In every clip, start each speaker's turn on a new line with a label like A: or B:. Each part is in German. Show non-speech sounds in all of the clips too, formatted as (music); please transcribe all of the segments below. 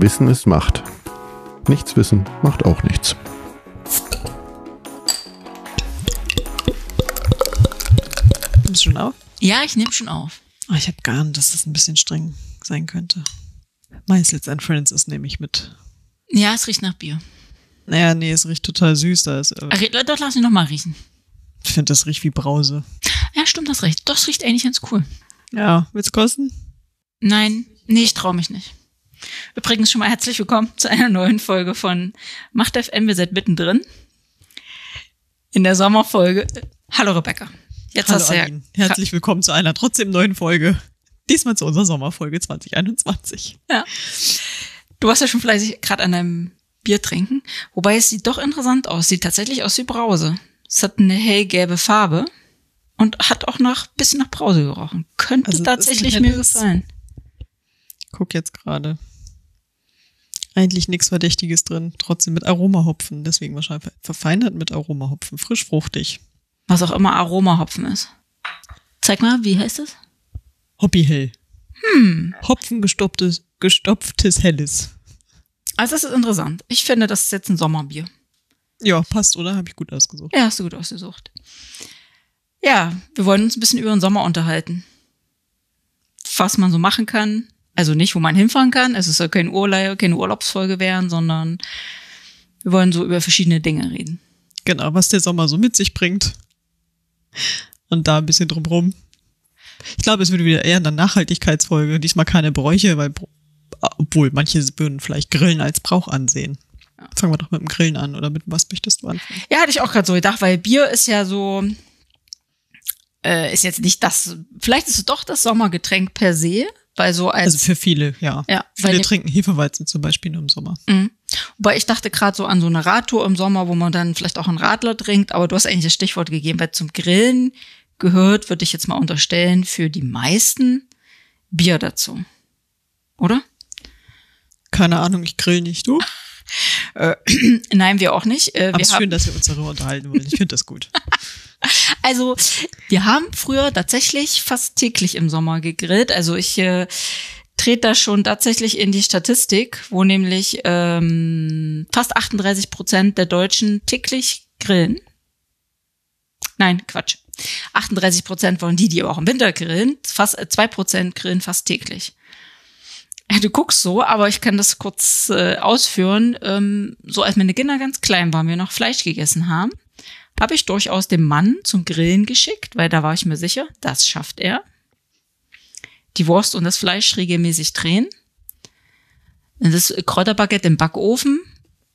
A: Wissen ist Macht. Nichts wissen macht auch nichts.
B: Nimmst du schon auf?
C: Ja, ich nehme schon auf.
B: Oh, ich habe geahnt, dass das ein bisschen streng sein könnte. Meißels and Friends ist nämlich mit.
C: Ja, es riecht nach Bier.
B: Naja, nee, es riecht total süß. Da ist, äh,
C: Ach, Doch, lass mich noch mal riechen.
B: ich finde, das riecht wie Brause.
C: Ja, stimmt, das recht. Doch, es riecht eigentlich ganz cool.
B: Ja, will's kosten?
C: Nein, nee, ich traue mich nicht. Übrigens schon mal herzlich willkommen zu einer neuen Folge von Macht FM. Wir sind mittendrin. In der Sommerfolge. Hallo Rebecca. Jetzt
B: Hallo
C: hast du ja.
B: Herzlich willkommen zu einer trotzdem neuen Folge. Diesmal zu unserer Sommerfolge 2021.
C: Ja. Du warst ja schon fleißig gerade an deinem Bier trinken. Wobei es sieht doch interessant aus. Sieht tatsächlich aus wie Brause. Es hat eine hellgelbe Farbe und hat auch nach bisschen nach Brause gerochen. Könnte
B: Also,
C: tatsächlich mir gefallen.
B: Guck jetzt gerade. Eigentlich nichts Verdächtiges drin, trotzdem mit Aromahopfen, deswegen wahrscheinlich verfeinert mit Aromahopfen, frisch fruchtig.
C: Was auch immer Aromahopfen ist. Zeig mal, wie heißt es?
B: Hobbyhell. Hm. Hopfen gestopftes, gestopftes Helles.
C: Also das ist interessant. Ich finde, das ist jetzt ein Sommerbier.
B: Ja, passt, oder? Habe ich gut ausgesucht.
C: Ja, hast du gut ausgesucht. Ja, wir wollen uns ein bisschen über den Sommer unterhalten. Was man so machen kann. Also nicht, wo man hinfahren kann. Es soll kein Urlaub, keine Urlaubsfolge werden, sondern wir wollen so über verschiedene Dinge reden.
B: Genau, was der Sommer so mit sich bringt. Und da ein bisschen drumrum. Ich glaube, es wird wieder eher eine Nachhaltigkeitsfolge. Diesmal keine Bräuche, weil, obwohl manche würden vielleicht Grillen als Brauch ansehen. Fangen wir doch mit dem Grillen an, oder mit was möchtest du anfangen?
C: Ja, hatte ich auch gerade so gedacht, weil Bier ist ja so, äh, ist jetzt nicht das, vielleicht ist es doch das Sommergetränk per se, weil so als
B: Also für viele, ja.
C: Ja, weil
B: viele
C: die-
B: trinken Hefeweizen zum Beispiel nur im Sommer.
C: Mhm. Wobei ich dachte gerade so an so eine Radtour im Sommer, wo man dann vielleicht auch einen Radler trinkt, aber du hast eigentlich das Stichwort gegeben, weil zum Grillen gehört, würde ich jetzt mal unterstellen, für die meisten Bier dazu. Oder?
B: Keine Ahnung, ich grill nicht, du?
C: Äh, (clears throat) nein, wir auch nicht. Äh,
B: Aber es ist schön, dass wir uns darüber unterhalten wollen. Ich finde das gut. (laughs)
C: also, wir haben früher tatsächlich fast täglich im Sommer gegrillt. Also ich äh, trete da schon tatsächlich in die Statistik, wo nämlich ähm, fast 38 Prozent der Deutschen täglich grillen. Nein, Quatsch. 38 Prozent wollen die, die aber auch im Winter grillen. Fast äh, zwei Prozent grillen fast täglich. Du guckst so, aber ich kann das kurz äh, ausführen. Ähm, so als meine Kinder ganz klein waren, wir noch Fleisch gegessen haben, habe ich durchaus den Mann zum Grillen geschickt, weil da war ich mir sicher, das schafft er. Die Wurst und das Fleisch regelmäßig drehen. Das Kräuterbaguette im Backofen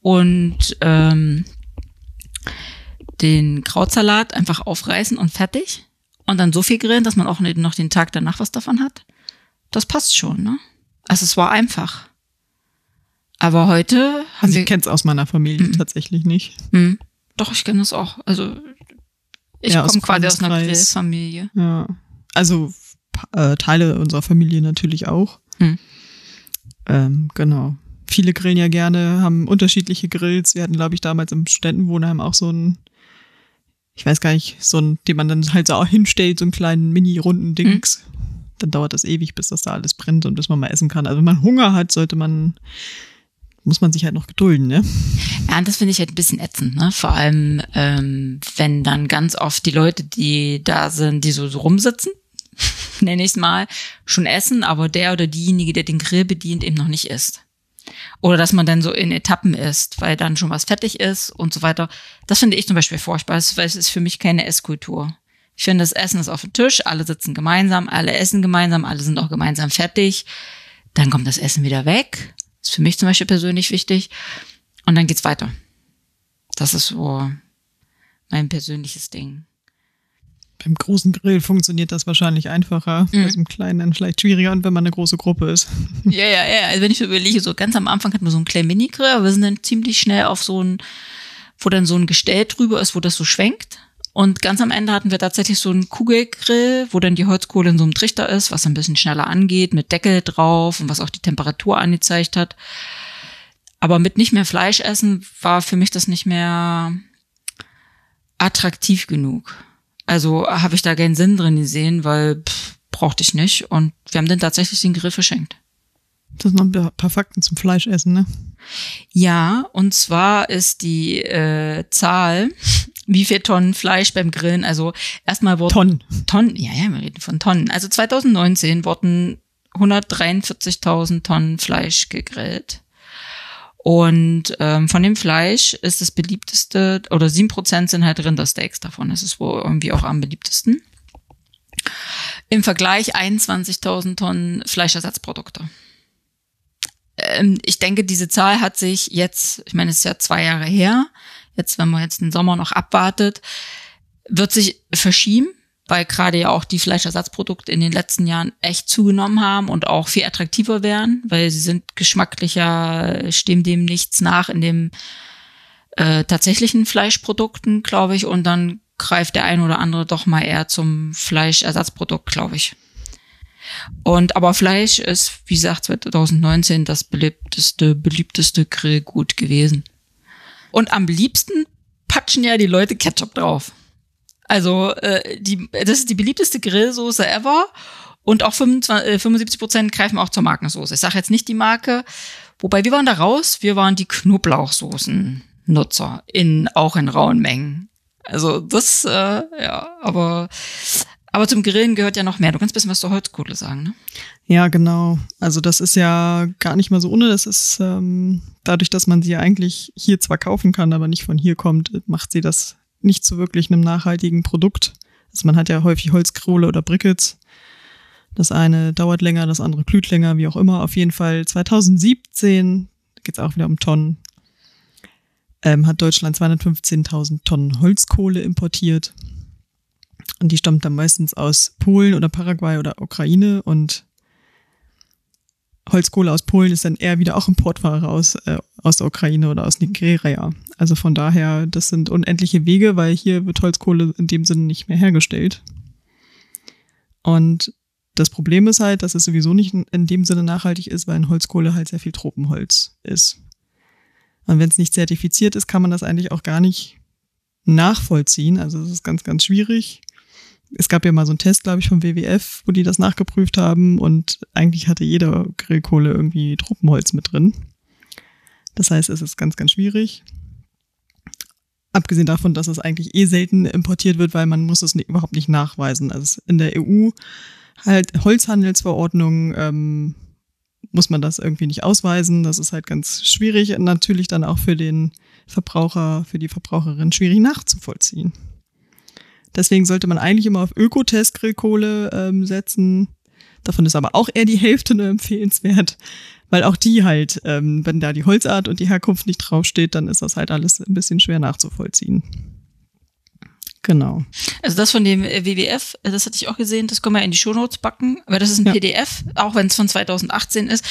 C: und ähm, den Krautsalat einfach aufreißen und fertig. Und dann so viel grillen, dass man auch noch den Tag danach was davon hat. Das passt schon, ne? Also es war einfach. Aber heute haben
B: Also
C: wir
B: ich kenne es aus meiner Familie tatsächlich nicht.
C: hm. Doch, ich kenne das auch. Also ich
B: Ja,
C: komme quasi aus einer. Grillfamilie.
B: Ja. Also äh, Teile unserer Familie natürlich auch.
C: Hm.
B: Ähm, genau. Viele grillen ja gerne, haben unterschiedliche Grills. Wir hatten, glaube ich, damals im Studentenwohnheim auch so einen, ich weiß gar nicht, so einen, den man dann halt so auch hinstellt, so einen kleinen mini-runden Dings. Dann dauert das ewig, bis das da alles brennt und bis man mal essen kann. Also wenn man Hunger hat, sollte man, muss man sich halt noch gedulden, ne?
C: Ja, und das finde ich halt ein bisschen ätzend, ne? Vor allem, ähm, wenn dann ganz oft die Leute, die da sind, die so, so rumsitzen, (laughs) nenne ich es mal, schon essen, aber der oder diejenige, der den Grill bedient, eben noch nicht isst. Oder dass man dann so in Etappen isst, weil dann schon was fertig ist und so weiter. Das finde ich zum Beispiel furchtbar, weil es ist für mich keine Esskultur. Ich finde, das Essen ist auf dem Tisch, alle sitzen gemeinsam, alle essen gemeinsam, alle sind auch gemeinsam fertig. Dann kommt das Essen wieder weg. Ist für mich zum Beispiel persönlich wichtig. Und dann geht's weiter. Das ist so mein persönliches Ding.
B: Beim großen Grill funktioniert das wahrscheinlich einfacher,
C: Mhm.
B: bei so einem kleinen dann vielleicht schwieriger und wenn man eine große Gruppe ist. (laughs)
C: Ja, ja, ja. Also wenn ich so überlege, so ganz am Anfang hatten wir so einen kleinen Mini-Grill, aber wir sind dann ziemlich schnell auf so ein, wo dann so ein Gestell drüber ist, wo das so schwenkt. Und ganz am Ende hatten wir tatsächlich so einen Kugelgrill, wo dann die Holzkohle in so einem Trichter ist, was ein bisschen schneller angeht, mit Deckel drauf und was auch die Temperatur angezeigt hat. Aber mit nicht mehr Fleisch essen war für mich das nicht mehr attraktiv genug. Also habe ich da keinen Sinn drin gesehen, weil pff, brauchte ich nicht. Und wir haben dann tatsächlich den Grill verschenkt.
B: Das sind noch ein paar Fakten zum Fleischessen, ne?
C: Ja, und zwar ist die äh, Zahl, wie viel Tonnen Fleisch beim Grillen, also erstmal wurden
B: Tonnen.
C: Tonnen, ja, ja, wir reden von Tonnen. Also 2019 wurden 143.000 Tonnen Fleisch gegrillt. Und ähm, von dem Fleisch ist das beliebteste, oder sieben Prozent sind halt Rindersteaks davon. Das ist wohl irgendwie auch am beliebtesten. Im Vergleich 21.000 Tonnen Fleischersatzprodukte. Ähm, ich denke, diese Zahl hat sich jetzt, ich meine, es ist ja zwei Jahre her, jetzt, wenn man jetzt den Sommer noch abwartet, wird sich verschieben, weil gerade ja auch die Fleischersatzprodukte in den letzten Jahren echt zugenommen haben und auch viel attraktiver werden, weil sie sind geschmacklicher, stehen dem nichts nach in dem äh, tatsächlichen Fleischprodukten, glaube ich, und dann greift der ein oder andere doch mal eher zum Fleischersatzprodukt, glaube ich. Und aber Fleisch ist, wie gesagt, 2019 das beliebteste, beliebteste Grillgut gewesen. Und am liebsten patschen ja die Leute Ketchup drauf. Also äh, die, das ist die beliebteste Grillsoße ever. Und auch 25, äh, 75 Prozent greifen auch zur Markensoße. Ich sage jetzt nicht die Marke. Wobei wir waren da raus, wir waren die Knoblauchsoßen-Nutzer, in, auch in rauen Mengen. Also das, äh, ja, aber, aber zum Grillen gehört ja noch mehr. Du kannst ein bisschen was zur Holzkohle sagen, ne?
B: Ja, genau. Also das ist ja gar nicht mal so ohne. Das ist ähm, dadurch, dass man sie ja eigentlich hier zwar kaufen kann, aber nicht von hier kommt, macht sie das nicht zu wirklich einem nachhaltigen Produkt. Also man hat ja häufig Holzkohle oder Brickets. Das eine dauert länger, das andere glüht länger, wie auch immer. Auf jeden Fall 2017, da geht es auch wieder um Tonnen, ähm, hat Deutschland 215.000 Tonnen Holzkohle importiert. Und die stammt dann meistens aus Polen oder Paraguay oder Ukraine. Und Holzkohle aus Polen ist dann eher wieder auch Importware aus, äh, aus der Ukraine oder aus Nigeria. Also von daher, das sind unendliche Wege, weil hier wird Holzkohle in dem Sinne nicht mehr hergestellt. Und das Problem ist halt, dass es sowieso nicht in dem Sinne nachhaltig ist, weil in Holzkohle halt sehr viel Tropenholz ist. Und wenn es nicht zertifiziert ist, kann man das eigentlich auch gar nicht nachvollziehen. Also es ist ganz, ganz schwierig. Es gab ja mal so einen Test, glaube ich, vom WWF, wo die das nachgeprüft haben und eigentlich hatte jeder Grillkohle irgendwie Tropenholz mit drin. Das heißt, es ist ganz, ganz schwierig. Abgesehen davon, dass es eigentlich eh selten importiert wird, weil man muss es nicht, überhaupt nicht nachweisen. Also in der EU halt Holzhandelsverordnung ähm, muss man das irgendwie nicht ausweisen. Das ist halt ganz schwierig und natürlich dann auch für den Verbraucher, für die Verbraucherin schwierig nachzuvollziehen. Deswegen sollte man eigentlich immer auf Ökotest-Grillkohle ähm, setzen. Davon ist aber auch eher die Hälfte nur empfehlenswert, weil auch die halt, ähm, wenn da die Holzart und die Herkunft nicht draufsteht, dann ist das halt alles ein bisschen schwer nachzuvollziehen. Genau.
C: Also das von dem äh, WWF, äh, das hatte ich auch gesehen, das können wir in die Shownotes backen, weil das ist ein ja. PDF, auch wenn es von 2018 ist.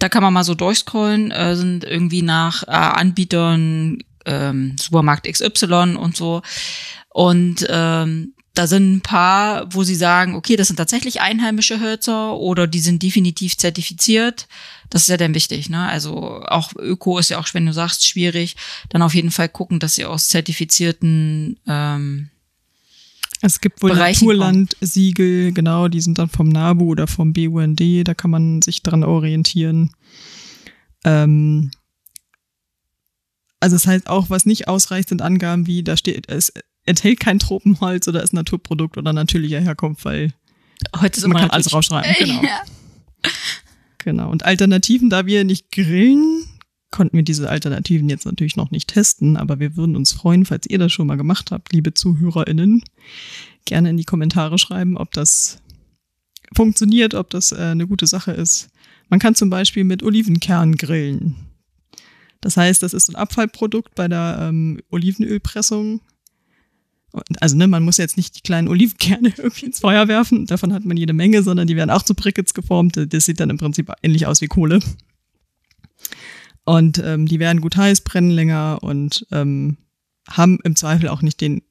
C: Da kann man mal so durchscrollen, äh, sind irgendwie nach äh, Anbietern, ähm, Supermarkt XY und so. Und ähm, da sind ein paar, wo sie sagen, okay, das sind tatsächlich einheimische Hölzer oder die sind definitiv zertifiziert. Das ist ja dann wichtig, ne? Also auch Öko ist ja auch, wenn du sagst, schwierig, dann auf jeden Fall gucken, dass sie aus zertifizierten ähm,
B: es gibt wohl Naturlandsiegel, genau, die sind dann vom NABU oder vom BUND, da kann man sich dran orientieren. Ähm, also es heißt auch, was nicht ausreicht, sind Angaben wie, da steht, es enthält kein Tropenholz oder ist Naturprodukt oder natürlicher Herkunft, weil
C: Heute ist
B: man kann alles rausschreiben. Genau. Ja. genau. Und Alternativen, da wir nicht grillen, konnten wir diese Alternativen jetzt natürlich noch nicht testen, aber wir würden uns freuen, falls ihr das schon mal gemacht habt, liebe ZuhörerInnen, gerne in die Kommentare schreiben, ob das funktioniert, ob das äh, eine gute Sache ist. Man kann zum Beispiel mit Olivenkern grillen. Das heißt, das ist ein Abfallprodukt bei der ähm, Olivenölpressung. Also ne, man muss jetzt nicht die kleinen Olivenkerne (laughs) irgendwie ins Feuer werfen, davon hat man jede Menge, sondern die werden auch zu Brickets geformt. Das sieht dann im Prinzip ähnlich aus wie Kohle. Und ähm, die werden gut heiß, brennen länger und ähm, haben im Zweifel auch nicht den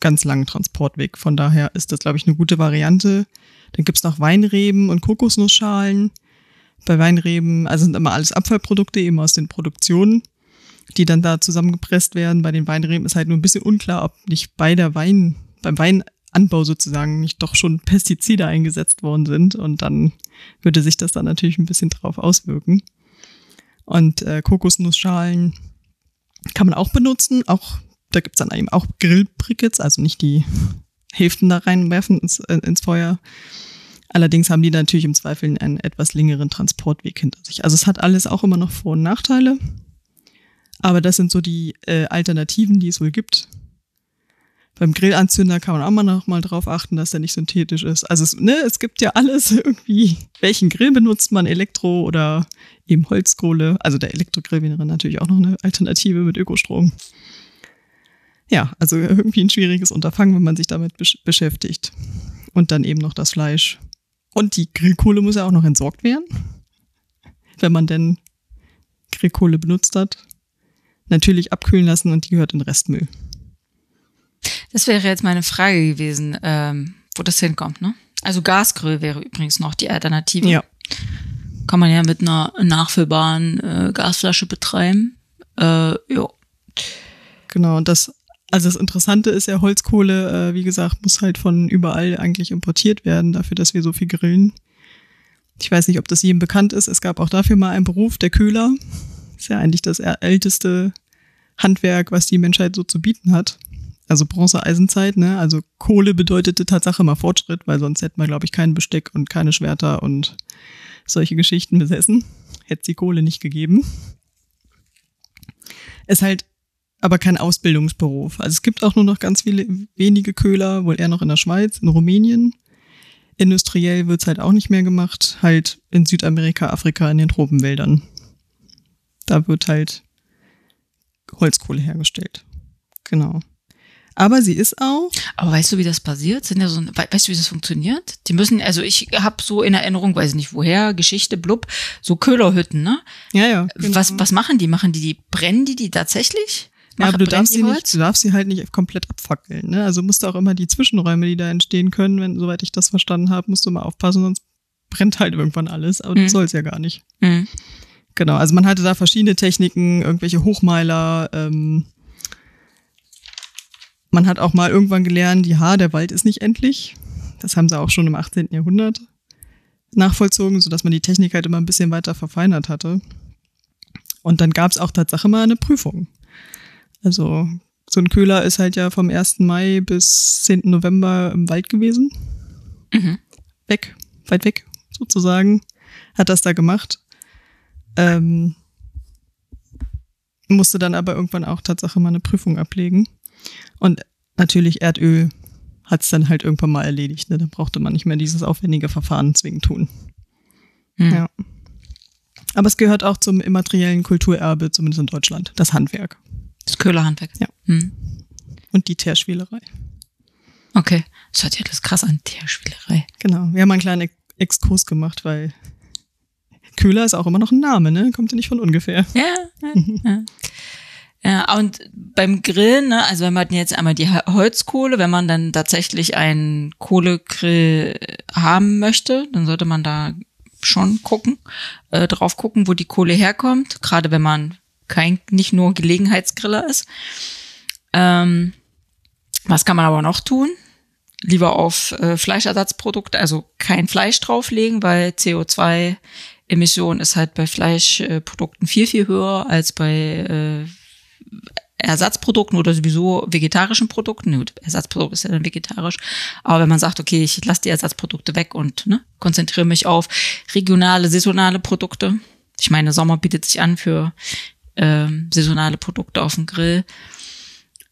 B: ganz langen Transportweg. Von daher ist das, glaube ich, eine gute Variante. Dann gibt's noch Weinreben und Kokosnussschalen. Bei Weinreben, also sind immer alles Abfallprodukte eben aus den Produktionen, die dann da zusammengepresst werden. Bei den Weinreben ist halt nur ein bisschen unklar, ob nicht bei der Wein, beim Wein Anbau sozusagen nicht doch schon Pestizide eingesetzt worden sind und dann würde sich das dann natürlich ein bisschen drauf auswirken. Und äh, Kokosnussschalen kann man auch benutzen. Auch da gibt's dann eben auch Grillbrickets, also nicht die Hälften da reinwerfen ins, äh, ins Feuer. Allerdings haben die natürlich im Zweifel einen etwas längeren Transportweg hinter sich. Also es hat alles auch immer noch Vor- und Nachteile. Aber das sind so die äh, Alternativen, die es wohl gibt. Beim Grillanzünder kann man auch mal noch mal drauf achten, dass der nicht synthetisch ist. Also es, ne, es gibt ja alles (laughs) irgendwie. Welchen Grill benutzt man? Elektro oder eben Holzkohle? Also der Elektrogrill wäre natürlich auch noch eine Alternative mit Ökostrom. Ja, also irgendwie ein schwieriges Unterfangen, wenn man sich damit besch beschäftigt. Und dann eben noch das Fleisch. Und die Grillkohle muss ja auch noch entsorgt werden. Wenn man denn Grillkohle benutzt hat. Natürlich abkühlen lassen und die gehört in Restmüll.
C: Das wäre jetzt meine Frage gewesen, ähm, wo das hinkommt, ne? Also Gasgrill wäre übrigens noch die Alternative.
B: Ja.
C: Kann man ja mit einer nachfüllbaren äh, Gasflasche betreiben. Äh, ja.
B: Genau, und das, also das Interessante ist ja, Holzkohle, äh, wie gesagt, muss halt von überall eigentlich importiert werden, dafür, dass wir so viel grillen. Ich weiß nicht, ob das jedem bekannt ist. Es gab auch dafür mal einen Beruf, der Köhler. Ist ja eigentlich das älteste Handwerk, was die Menschheit so zu bieten hat. Also Bronze-Eisenzeit, ne? Also Kohle bedeutete Tatsache mal Fortschritt, weil sonst hätte man, glaube ich, kein Besteck und keine Schwerter und solche Geschichten besessen. Hätte es die Kohle nicht gegeben. Ist halt aber kein Ausbildungsberuf. Also es gibt auch nur noch ganz viele wenige Köhler, wohl eher noch in der Schweiz, in Rumänien. Industriell wird's halt auch nicht mehr gemacht, halt in Südamerika, Afrika, in den Tropenwäldern. Da wird halt Holzkohle hergestellt. Genau. Aber sie ist auch.
C: Aber weißt du, wie das passiert? Sind ja so, weißt du, wie das funktioniert? Die müssen, also ich habe so in Erinnerung, weiß nicht woher, Geschichte, blub, so Köhlerhütten, ne?
B: Ja, ja. Genau.
C: Was, was machen die? Machen die die, brennen die die tatsächlich?
B: Ja, aber du darfst, sie nicht, du darfst sie halt nicht komplett abfackeln. Ne? Also musst du auch immer die Zwischenräume, die da entstehen können, wenn, soweit ich das verstanden habe, musst du mal aufpassen, sonst brennt halt irgendwann alles. Aber
C: Mhm.
B: das soll es ja gar nicht.
C: Mhm.
B: Genau, also man hatte da verschiedene Techniken, irgendwelche Hochmeiler. Ähm, man hat auch mal irgendwann gelernt, ja, der Wald ist nicht endlich. Das haben sie auch schon im 18. Jahrhundert nachvollzogen, sodass man die Technik halt immer ein bisschen weiter verfeinert hatte. Und dann gab es auch Tatsache mal eine Prüfung. Also so ein Köhler ist halt ja vom 1. Mai bis 10. November im Wald gewesen.
C: Mhm.
B: Weg, weit weg sozusagen. Hat das da gemacht. Ähm, musste dann aber irgendwann auch Tatsache mal eine Prüfung ablegen. Und natürlich Erdöl hat es dann halt irgendwann mal erledigt. Ne? Da brauchte man nicht mehr dieses aufwendige Verfahren zwingend tun.
C: Mhm.
B: Ja. Aber es gehört auch zum immateriellen Kulturerbe, zumindest in Deutschland, das Handwerk
C: Das Köhlerhandwerk.
B: Ja.
C: Mhm.
B: und die Teerschwielerei.
C: Okay. Das hört sich alles krass an, Teerspielerei.
B: Genau. Wir haben einen kleinen Ex- Exkurs gemacht, weil Köhler ist auch immer noch ein Name, ne? Kommt ja nicht von ungefähr.
C: Ja, ja, ja. Und beim Grillen, ne, also wenn man jetzt einmal die Holzkohle, wenn man dann tatsächlich einen Kohlegrill haben möchte, dann sollte man da schon gucken, äh, drauf gucken, wo die Kohle herkommt, gerade wenn man kein, nicht nur Gelegenheitsgriller ist. Ähm, was kann man aber noch tun? Lieber auf äh, Fleischersatzprodukte, also kein Fleisch drauflegen, weil CO2-Emission ist halt bei Fleischprodukten viel, viel höher als bei äh, Ersatzprodukten oder sowieso vegetarischen Produkten. Gut, Ersatzprodukt ist ja dann vegetarisch. Aber wenn man sagt, okay, ich lasse die Ersatzprodukte weg und ne, konzentriere mich auf regionale, saisonale Produkte. Ich meine, Sommer bietet sich an für ähm, saisonale Produkte auf dem Grill.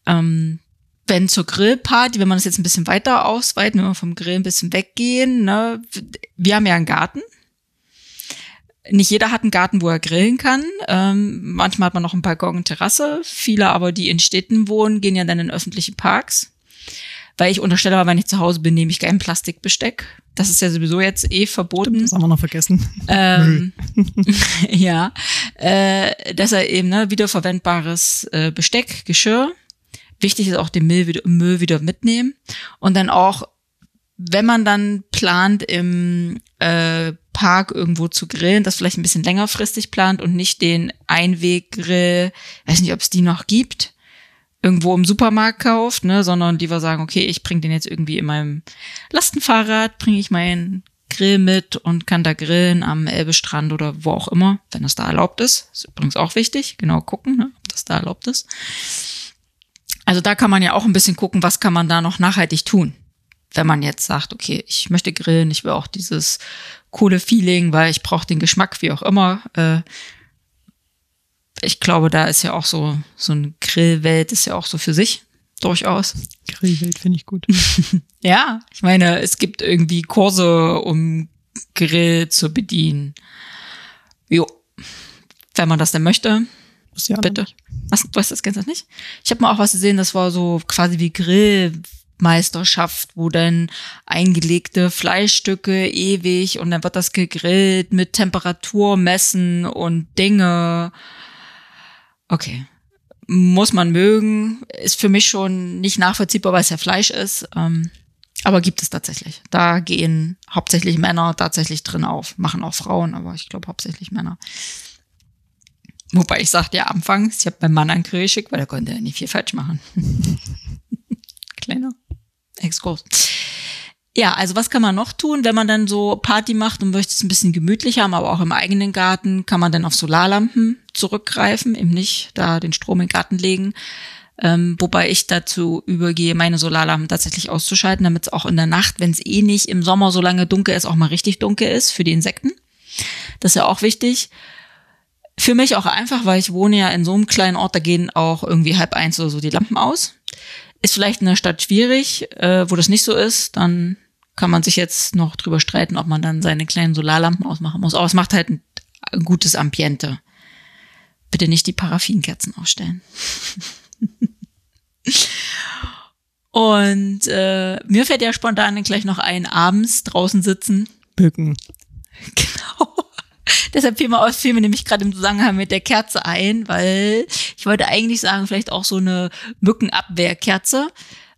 C: Ähm, wenn zur Grillparty, wenn man das jetzt ein bisschen weiter ausweiten, wenn wir vom Grill ein bisschen weggehen, ne, wir haben ja einen Garten. Nicht jeder hat einen Garten, wo er grillen kann. Ähm, manchmal hat man noch einen Balkon und Terrasse. Viele aber, die in Städten wohnen, gehen ja dann in öffentliche Parks. Weil ich unterstelle, aber wenn ich zu Hause bin, nehme ich kein Plastikbesteck. Das ist ja sowieso jetzt eh verboten.
B: Das haben wir noch vergessen.
C: Ähm, (laughs) ja, äh, dass er eben ne, wiederverwendbares äh, Besteck, Geschirr. Wichtig ist auch den Müll wieder, Müll wieder mitnehmen und dann auch, wenn man dann plant im äh, Park irgendwo zu grillen, das vielleicht ein bisschen längerfristig plant und nicht den Einweggrill, weiß nicht, ob es die noch gibt, irgendwo im Supermarkt kauft, ne, sondern lieber sagen, okay, ich bringe den jetzt irgendwie in meinem Lastenfahrrad, bringe ich meinen Grill mit und kann da grillen am Elbestrand oder wo auch immer, wenn das da erlaubt ist. Ist übrigens auch wichtig, genau gucken, ne, ob das da erlaubt ist. Also da kann man ja auch ein bisschen gucken, was kann man da noch nachhaltig tun. Wenn man jetzt sagt, okay, ich möchte grillen, ich will auch dieses coole Feeling, weil ich brauche den Geschmack, wie auch immer. Äh, ich glaube, da ist ja auch so, so ein Grillwelt ist ja auch so für sich durchaus.
B: Grillwelt finde ich gut. (laughs)
C: Ja, ich meine, es gibt irgendwie Kurse, um Grill zu bedienen. Jo, wenn man das denn möchte,
B: ja
C: bitte. Was, du weißt das, kennst das nicht? Ich habe mal auch was gesehen, das war so quasi wie Grillmeisterschaft, wo dann eingelegte Fleischstücke ewig und dann wird das gegrillt mit Temperatur messen und Dinge. Okay. Muss man mögen, ist für mich schon nicht nachvollziehbar, weil es ja Fleisch ist. Ähm, aber gibt es tatsächlich. Da gehen hauptsächlich Männer tatsächlich drin auf. Machen auch Frauen, aber ich glaube hauptsächlich Männer. Wobei ich sagte ja anfangs, ich habe meinen Mann an Grill geschickt, weil er konnte ja nicht viel falsch machen. (laughs) Kleiner Exkurs. Ja, also was kann man noch tun, wenn man dann so Party macht und möchte es ein bisschen gemütlich haben, aber auch im eigenen Garten, kann man dann auf Solarlampen zurückgreifen, eben nicht da den Strom den Garten legen. Ähm, wobei ich dazu übergehe, meine Solarlampen tatsächlich auszuschalten, damit es auch in der Nacht, wenn es eh nicht im Sommer so lange dunkel ist, auch mal richtig dunkel ist für die Insekten. Das ist ja auch wichtig. Für mich auch einfach, weil ich wohne ja in so einem kleinen Ort, da gehen auch irgendwie halb eins oder so die Lampen aus. Ist vielleicht in der Stadt schwierig, äh, wo das nicht so ist, dann kann man sich jetzt noch drüber streiten, ob man dann seine kleinen Solarlampen ausmachen muss. Aber es macht halt ein, ein gutes Ambiente. Bitte nicht die Paraffinkerzen ausstellen. (laughs) Und äh, mir fällt ja spontan gleich noch ein, abends draußen sitzen.
B: Bücken. (laughs)
C: Genau. (laughs) Deshalb fiel mir, fiel mir nämlich gerade im Zusammenhang mit der Kerze ein, weil ich wollte eigentlich sagen, vielleicht auch so eine Mückenabwehrkerze,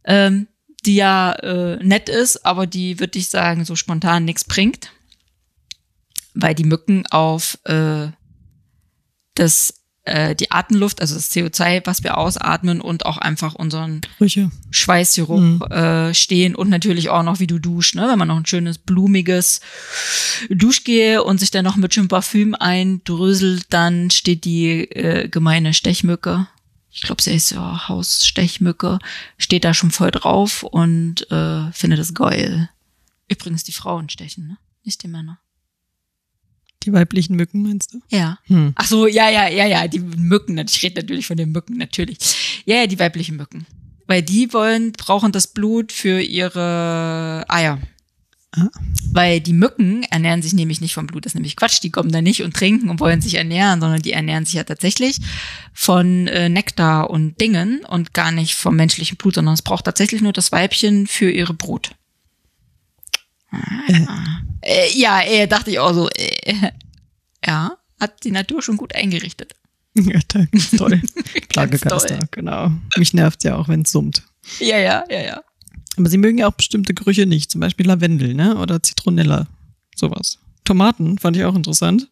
C: ähm, die ja äh, nett ist, aber die, würde ich sagen, so spontan nichts bringt. Weil die Mücken auf äh, das äh, die Atemluft, also das CO2, was wir ausatmen und auch einfach unseren
B: Brüche.
C: Schweißgeruch
B: Mhm.
C: äh, stehen und natürlich auch noch, wie du duschst, ne? wenn man noch ein schönes blumiges Duschgel und sich dann noch mit schönem Parfüm eindröselt, dann steht die äh, gemeine Stechmücke, ich glaube, sie ist ja Hausstechmücke, steht da schon voll drauf und äh, findet es geil. Übrigens die Frauen stechen, ne? nicht die Männer.
B: Die weiblichen Mücken, meinst du?
C: Ja.
B: Hm.
C: Ach so, ja, ja, ja, ja, die Mücken. Ich rede natürlich von den Mücken, natürlich. Ja, ja, die weiblichen Mücken. Weil die wollen, brauchen das Blut für ihre Eier.
B: Ah.
C: Weil die Mücken ernähren sich nämlich nicht vom Blut, das ist nämlich Quatsch. Die kommen da nicht und trinken und wollen sich ernähren, sondern die ernähren sich ja tatsächlich von äh, Nektar und Dingen und gar nicht vom menschlichen Blut, sondern es braucht tatsächlich nur das Weibchen für ihre Brut. Äh, ja, äh, dachte ich auch so. Äh, ja, hat die Natur schon gut eingerichtet. (laughs)
B: Ja, (laughs) ganz toll. Plagegeister, genau. Mich nervt ja auch, wenn es summt.
C: Ja, ja, ja, ja.
B: Aber sie mögen ja auch bestimmte Gerüche nicht, zum Beispiel Lavendel, ne? Oder Zitronella, sowas. Tomaten fand ich auch interessant.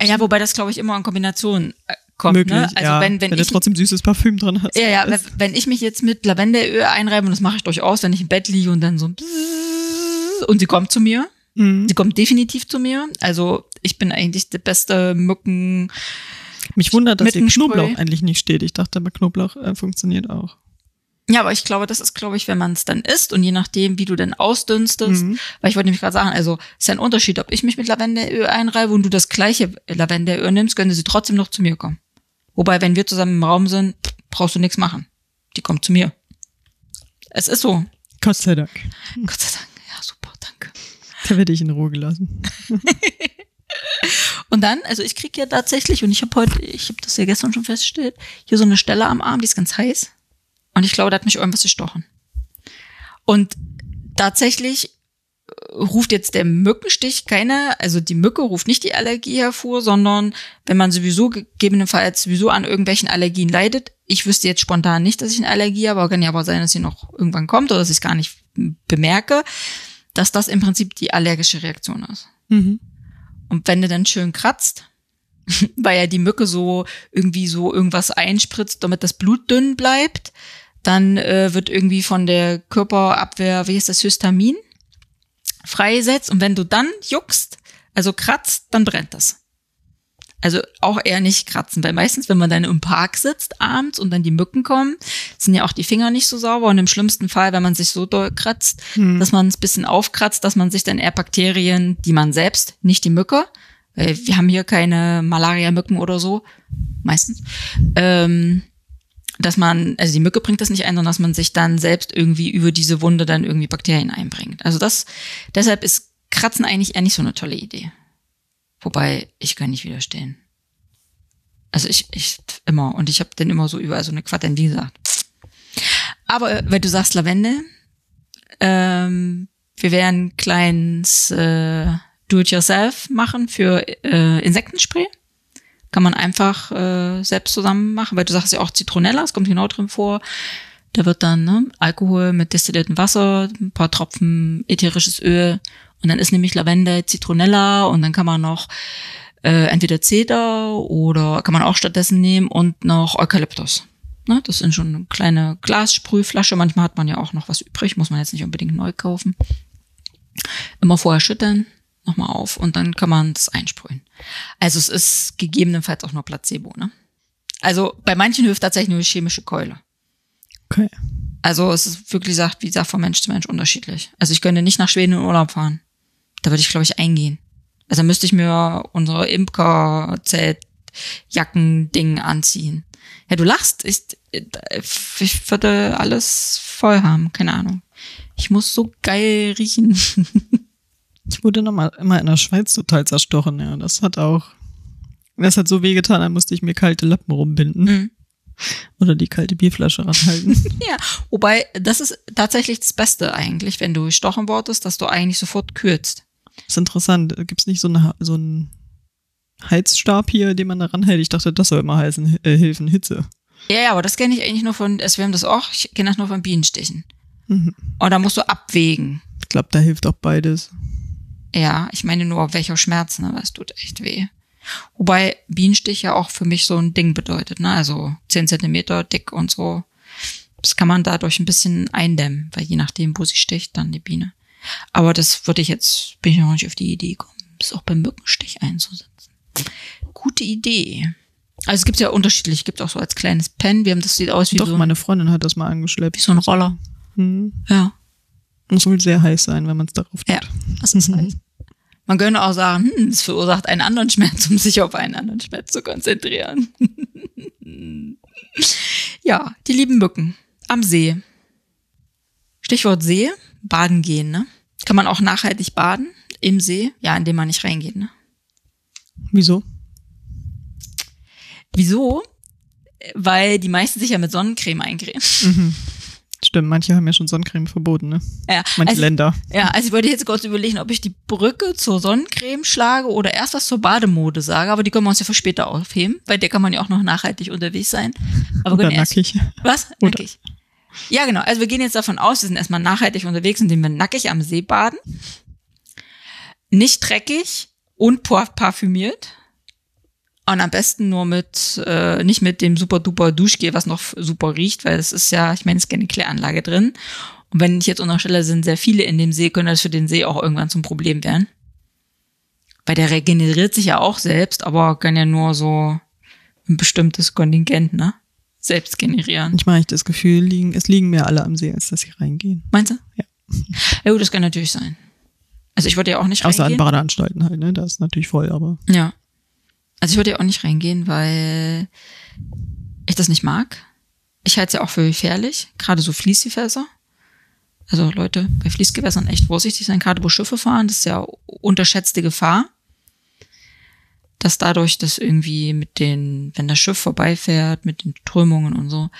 C: Ja, wobei das, glaube ich, immer in Kombination äh, kommt.
B: Möglich,
C: ne? Also
B: ja.
C: wenn, wenn,
B: du
C: ich
B: trotzdem süßes Parfüm dran hast.
C: Ja, ja, wenn, wenn ich mich jetzt mit Lavendelöl einreibe, und das mache ich durchaus, wenn ich im Bett liege und dann so und sie kommt zu mir.
B: Mhm.
C: Sie kommt definitiv zu mir. Also ich bin eigentlich der beste Mücken.
B: Mich wundert, dass ihr Knoblauch eigentlich nicht steht. Ich dachte aber, Knoblauch äh, funktioniert auch.
C: Ja, aber ich glaube, das ist, glaube ich, wenn man es dann isst und je nachdem, wie du denn ausdünstest,
B: Mhm.
C: weil ich wollte nämlich gerade sagen, also ist ja ein Unterschied, ob ich mich mit Lavendelöl einreibe und du das gleiche Lavendelöl nimmst, könnte sie trotzdem noch zu mir kommen. Wobei, wenn wir zusammen im Raum sind, brauchst du nichts machen. Die kommt zu mir. Es ist so.
B: Gott sei Dank.
C: Gott sei Dank. Ja, super, danke.
B: Da werde ich in Ruhe gelassen. (laughs)
C: Und dann, also ich krieg ja tatsächlich, und ich habe heute, ich habe das ja gestern schon festgestellt, hier so eine Stelle am Arm, die ist ganz heiß. Und ich glaube, da hat mich irgendwas gestochen. Und tatsächlich ruft jetzt der Mückenstich keine, also die Mücke ruft nicht die Allergie hervor, sondern wenn man sowieso gegebenenfalls sowieso an irgendwelchen Allergien leidet, ich wüsste jetzt spontan nicht, dass ich eine Allergie habe, aber kann ja aber sein, dass sie noch irgendwann kommt oder dass ich es gar nicht bemerke, dass das im Prinzip die allergische Reaktion ist.
B: Mhm.
C: Und wenn du dann schön kratzt, (laughs) weil ja die Mücke so irgendwie so irgendwas einspritzt, damit das Blut dünn bleibt. Dann äh, wird irgendwie von der Körperabwehr, wie heißt das, Histamin freisetzt. Und wenn du dann juckst, also kratzt, dann brennt das. Also auch eher nicht kratzen, weil meistens, wenn man dann im Park sitzt abends und dann die Mücken kommen, sind ja auch die Finger nicht so sauber und im schlimmsten Fall, wenn man sich so doll kratzt,
B: Hm.
C: dass man es bisschen aufkratzt, dass man sich dann eher Bakterien, die man selbst, nicht die Mücke, weil wir haben hier keine Malaria-Mücken oder so, meistens, ähm, dass man, also die Mücke bringt das nicht ein, sondern dass man sich dann selbst irgendwie über diese Wunde dann irgendwie Bakterien einbringt. Also das, deshalb ist Kratzen eigentlich eher nicht so eine tolle Idee. Wobei, ich kann nicht widerstehen. Also ich, ich immer, und ich habe dann immer so überall so eine Quatte, wie gesagt. Aber äh, weil du sagst Lavendel, ähm, wir werden ein kleines äh, Do-it-yourself machen für äh, Insektenspray. Kann man einfach äh, selbst zusammen machen, weil du sagst ja auch Zitronella, es kommt genau drin vor. Da wird dann ne, Alkohol mit destilliertem Wasser, ein paar Tropfen ätherisches Öl und dann ist nämlich Lavendel, Zitronella und dann kann man noch äh, entweder Zeder oder kann man auch stattdessen nehmen und noch Eukalyptus. Ne, das sind schon eine kleine Glassprühflasche. Manchmal hat man ja auch noch was übrig, muss man jetzt nicht unbedingt neu kaufen. Immer vorher schütteln, nochmal auf und dann kann man das einsprühen. Also es ist gegebenenfalls auch nur Placebo. Ne? Also bei manchen hilft tatsächlich nur die chemische Keule.
B: Okay.
C: Also es ist wirklich gesagt, wie gesagt, von Mensch zu Mensch unterschiedlich. Also ich könnte nicht nach Schweden in Urlaub fahren. Da würde ich, glaube ich, eingehen. Also müsste ich mir unsere Imker-Zelt-Jacken-Ding anziehen. Ja, du lachst. Ich, ich würde alles voll haben. Keine Ahnung. Ich muss so geil riechen. (laughs)
B: Ich wurde noch mal immer in der Schweiz total zerstochen, ja. Das hat auch, das hat so wehgetan, da musste ich mir kalte Lappen rumbinden.
C: Mhm.
B: Oder die kalte Bierflasche ranhalten. (laughs)
C: Ja, wobei, das ist tatsächlich das Beste eigentlich, wenn du gestochen wurdest, dass du eigentlich sofort kühlst.
B: Das ist interessant. Gibt's nicht so, eine, so einen Heizstab hier, den man da ranhält? Ich dachte, das soll immer heißen, äh, helfen, Hitze.
C: Ja, ja, aber das kenne ich eigentlich nur von, also wir haben das auch, ich kenne das nur von Bienenstichen.
B: Mhm.
C: Und da musst du abwägen.
B: Ich glaube, da hilft auch beides.
C: Ja, ich meine nur, welcher Schmerz, ne, weil es tut echt weh. Wobei Bienenstich ja auch für mich so ein Ding bedeutet, ne, also 10 Zentimeter dick und so. Das kann man dadurch ein bisschen eindämmen, weil je nachdem, wo sie sticht, dann die Biene. Aber das würde ich jetzt, bin ich noch nicht auf die Idee gekommen, das auch beim Mückenstich einzusetzen. Gute Idee. Also es gibt ja unterschiedlich, es gibt auch so als kleines Pen, wir haben das sieht aus wie
B: Doch,
C: so,
B: meine Freundin hat das mal angeschleppt.
C: wie so ein Roller.
B: Hm.
C: Ja.
B: Muss wohl sehr heiß sein, wenn man es darauf tut.
C: Ja, das ist (laughs) heiß. Man könnte auch sagen, hm, es verursacht einen anderen Schmerz, um sich auf einen anderen Schmerz zu konzentrieren. (laughs) ja, die lieben Mücken am See. Stichwort See, baden gehen, ne? Kann man auch nachhaltig baden im See? Ja, indem man nicht reingeht, ne?
B: Wieso?
C: Wieso? Weil die meisten sich ja mit Sonnencreme eincremen.
B: Stimmt, manche haben ja schon Sonnencreme verboten, ne?
C: Ja,
B: Manche
C: also,
B: Länder.
C: Ja, also ich wollte jetzt kurz überlegen, ob ich die Brücke zur Sonnencreme schlage oder erst was zur Bademode sage, aber die können wir uns ja für später aufheben, weil der kann man ja auch noch nachhaltig unterwegs sein. Aber
B: Oder
C: erst-
B: nackig.
C: Was?
B: Oder-
C: Nackig. Ja, genau. Also wir gehen jetzt davon aus, wir sind erstmal nachhaltig unterwegs, indem wir nackig am See baden. Nicht dreckig und par- parfümiert. Und am besten nur mit, äh, nicht mit dem super duper Duschgel, was noch super riecht, weil es ist ja, ich meine, es ist keine Kläranlage drin. Und wenn ich jetzt unterstelle, sind sehr viele in dem See, könnte das für den See auch irgendwann zum Problem werden. Weil der regeneriert sich ja auch selbst, aber kann ja nur so ein bestimmtes Kontingent, ne? Selbst generieren.
B: Manchmal habe ich das Gefühl, liegen, es liegen mehr alle am See, als dass sie reingehen.
C: Meinst du?
B: Ja. (laughs)
C: Ja gut, das kann natürlich sein. Also ich würde ja auch nicht
B: Außer an
C: reingehen.
B: Badeanstalten halt, ne? Da ist natürlich voll, aber
C: Ja. Also ich würde ja auch nicht reingehen, weil ich das nicht mag. Ich halte es ja auch für gefährlich, gerade so Fließgewässer. Also Leute, bei Fließgewässern echt vorsichtig sein, gerade wo Schiffe fahren, das ist ja unterschätzte Gefahr. Dass dadurch das irgendwie mit den, wenn das Schiff vorbeifährt, mit den Strömungen und so,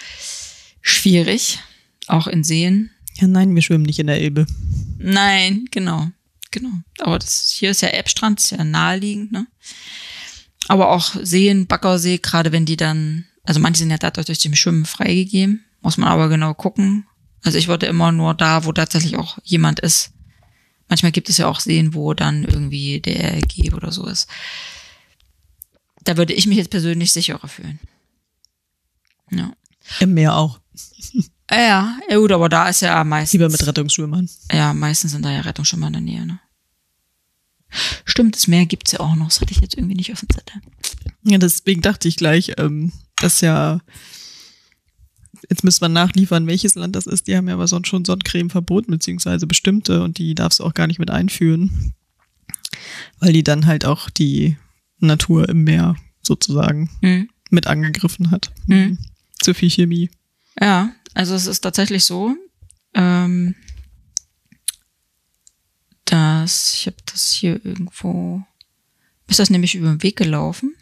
C: schwierig. Auch in Seen.
B: ja, nein, wir schwimmen nicht in der Elbe.
C: Nein, genau, genau. Aber das hier ist ja Elbstrand, ist ja naheliegend, ne? Aber auch Seen, Baggersee, gerade wenn die dann, also manche sind ja dadurch durch dem Schwimmen freigegeben, muss man aber genau gucken. Also ich würde immer nur da, wo tatsächlich auch jemand ist. Manchmal gibt es ja auch Seen, wo dann irgendwie der RG oder so ist. Da würde ich mich jetzt persönlich sicherer fühlen. Ja.
B: Im Meer auch.
C: Ja, ja gut, aber da ist ja meistens.
B: Lieber mit Rettungsschwimmern.
C: Ja, meistens sind da ja Rettungsschwimmer in der Nähe, ne? Stimmt, das Meer gibt's ja auch noch. Das hatte ich jetzt irgendwie nicht auf dem Zettel.
B: Ja, deswegen dachte ich gleich, ähm, dass ja, jetzt müsste man nachliefern, welches Land das ist. Die haben ja aber sonst schon Sonnencreme verboten, beziehungsweise bestimmte, und die darfst du auch gar nicht mit einführen. Weil die dann halt auch die Natur im Meer sozusagen
C: Hm.
B: mit angegriffen hat.
C: Mhm.
B: Zu viel Chemie.
C: Ja, also es ist tatsächlich so, ähm, dass ich habe das hier irgendwo, ist das nämlich über den Weg gelaufen?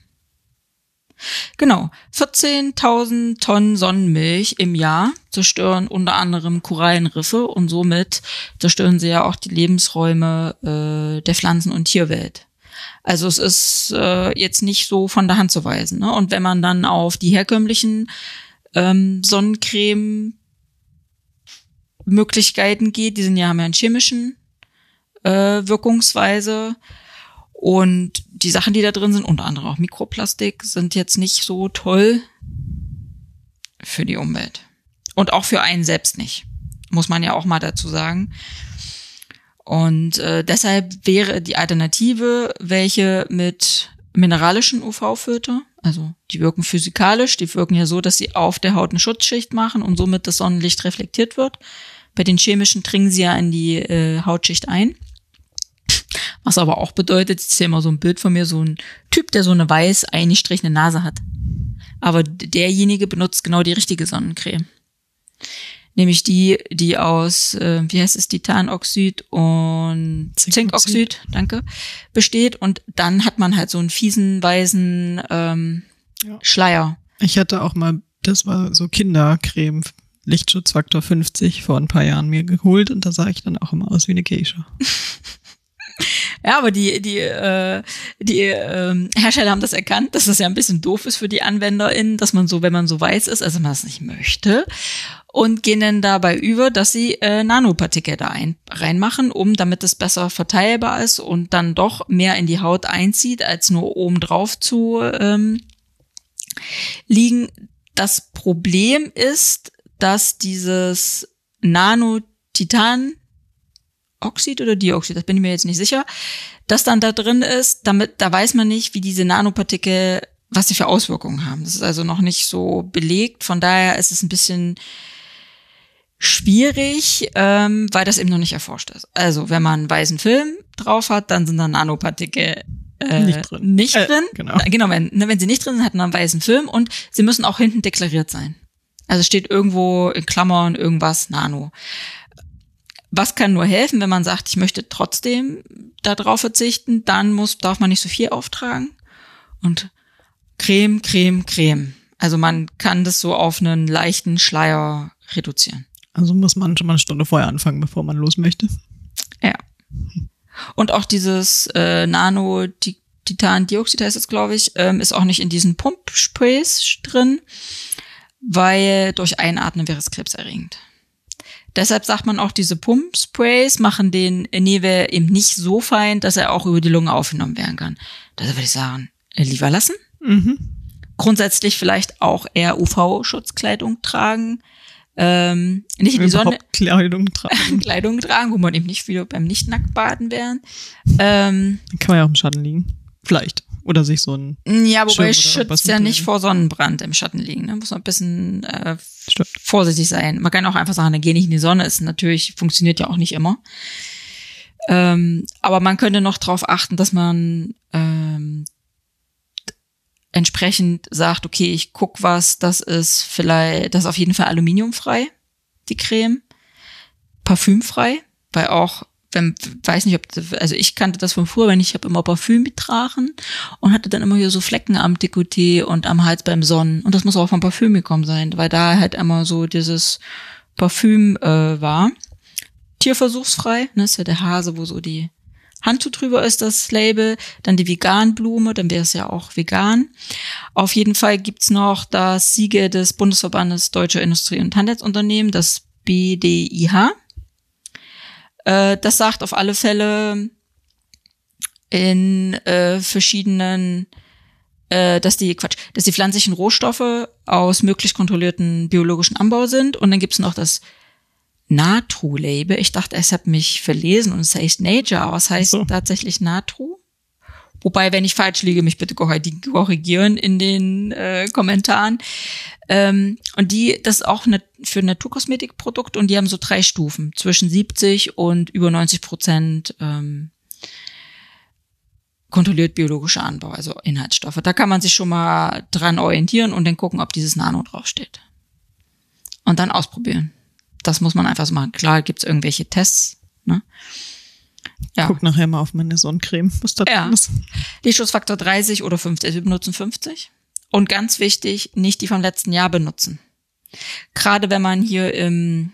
C: Genau, 14.000 Tonnen Sonnenmilch im Jahr zerstören unter anderem Korallenriffe und somit zerstören sie ja auch die Lebensräume äh, der Pflanzen- und Tierwelt. Also es ist äh, jetzt nicht so von der Hand zu weisen. Ne? Und wenn man dann auf die herkömmlichen ähm, Sonnencreme Möglichkeiten geht, die sind ja haben ja einen chemischen äh, Wirkungsweise und die Sachen, die da drin sind, unter anderem auch Mikroplastik, sind jetzt nicht so toll für die Umwelt und auch für einen selbst nicht, muss man ja auch mal dazu sagen. Und äh, deshalb wäre die Alternative, welche mit mineralischen UV-Filter, also die wirken physikalisch, die wirken ja so, dass sie auf der Haut eine Schutzschicht machen und somit das Sonnenlicht reflektiert wird. Bei den chemischen dringen sie ja in die äh, Hautschicht ein. Was aber auch bedeutet, ich sehe immer so ein Bild von mir, so ein Typ, der so eine weiß eingestrichene Nase hat. Aber derjenige benutzt genau die richtige Sonnencreme. Nämlich die, die aus, äh, wie heißt es, Titanoxid und
B: Zinkoxid.
C: Zinkoxid, danke, besteht. Und dann hat man halt so einen fiesen, weißen ähm,
B: Ja.
C: Schleier.
B: Ich hatte auch mal, das war so Kindercreme, Lichtschutzfaktor 50 vor ein paar Jahren mir geholt und da sah ich dann auch immer aus wie eine Geisha. (laughs)
C: Ja, aber die, die, äh, die ähm, Hersteller haben das erkannt, dass das ja ein bisschen doof ist für die AnwenderInnen, dass man so, wenn man so weiß ist, also man das nicht möchte, und gehen dann dabei über, dass sie äh, Nanopartikel da ein, reinmachen, um damit es besser verteilbar ist und dann doch mehr in die Haut einzieht, als nur oben drauf zu ähm, liegen. Das Problem ist, dass dieses Nanotitan Oxid oder Dioxid, das bin ich mir jetzt nicht sicher, das dann da drin ist, damit, da weiß man nicht, wie diese Nanopartikel, was sie für Auswirkungen haben. Das ist also noch nicht so belegt. Von daher ist es ein bisschen schwierig, ähm, weil das eben noch nicht erforscht ist. Also, wenn man einen weißen Film drauf hat, dann sind da Nanopartikel äh,
B: Nicht drin.
C: Nicht
B: Äh,
C: drin.
B: genau.
C: Äh, genau, wenn, ne, wenn sie nicht drin sind, hat man einen weißen Film und sie müssen auch hinten deklariert sein. Also steht irgendwo in Klammern irgendwas Nano. Was kann nur helfen, wenn man sagt, ich möchte trotzdem darauf verzichten, dann muss, darf man nicht so viel auftragen. Und Creme, Creme, Creme. Also man kann das so auf einen leichten Schleier reduzieren.
B: Also muss man schon mal eine Stunde vorher anfangen, bevor man los möchte.
C: Ja. Und auch dieses äh, Nano-Titandioxid heißt es, glaube ich, ähm, ist auch nicht in diesen Pumpsprays drin, weil durch Einatmen wäre es krebserregend. Deshalb sagt man auch, diese Pumpsprays machen den Neve eben nicht so fein, dass er auch über die Lunge aufgenommen werden kann. Deshalb würde ich sagen, äh, lieber lassen.
B: Mhm.
C: Grundsätzlich vielleicht auch eher UV-Schutzkleidung tragen. Ähm, nicht in die Sonne,
B: Kleidung tragen. (laughs)
C: Kleidung tragen, wo man eben nicht wieder beim Nicht-Nacktbaden wären. Ähm,
B: Dann kann man ja auch im Schatten liegen. Vielleicht. Oder sich so ein,
C: ja,
B: Schirm
C: wobei schützt ja nicht vor Sonnenbrand im Schatten liegen. Ne? Muss man ein bisschen äh,
B: Stimmt.
C: vorsichtig sein. Man kann auch einfach sagen, dann geh nicht in die Sonne. Ist natürlich, funktioniert ja auch nicht immer. Ähm, aber man könnte noch darauf achten, dass man ähm, entsprechend sagt, okay, ich guck was, das ist vielleicht, das ist auf jeden Fall aluminiumfrei, die Creme, parfümfrei, weil auch wenn, weiß nicht, ob, also ich kannte das von früher, wenn ich habe immer Parfüm getragen und hatte dann immer hier so Flecken am Dekolleté und am Hals beim Sonnen. Und das muss auch vom Parfüm gekommen sein, weil da halt immer so dieses Parfüm äh, war. Tierversuchsfrei, ne, ist ja der Hase, wo so die Handtuch drüber ist, das Label. Dann die Veganblume, dann wäre es ja auch vegan. Auf jeden Fall gibt's noch das Siegel des Bundesverbandes Deutscher Industrie- und Handelsunternehmen, das BDIH. Äh, das sagt auf alle Fälle in äh, verschiedenen äh, dass die Quatsch, dass die pflanzlichen Rohstoffe aus möglichst kontrollierten biologischen Anbau sind. Und dann gibt's noch das Natru-Label. Ich dachte, es hat mich verlesen und es heißt Nature, aber es heißt
B: So.
C: tatsächlich Natru. Wobei, wenn ich falsch liege, mich bitte korri- korrigieren in den äh, Kommentaren. Ähm, und die, das ist auch nat für Naturkosmetikprodukt und die haben so drei Stufen zwischen 70 und über 90 Prozent ähm, kontrolliert biologischer Anbau, also Inhaltsstoffe. Da kann man sich schon mal dran orientieren und dann gucken, ob dieses Nano draufsteht. Und dann ausprobieren. Das muss man einfach so machen. Klar gibt's irgendwelche Tests. Ne? Ja.
B: Guck nachher mal auf meine Sonnencreme, was da
C: Ja.
B: drin ist.
C: Lichtschutzfaktor 30 oder 50. Wir benutzen 50. Und ganz wichtig, nicht die vom letzten Jahr benutzen. Gerade wenn man hier im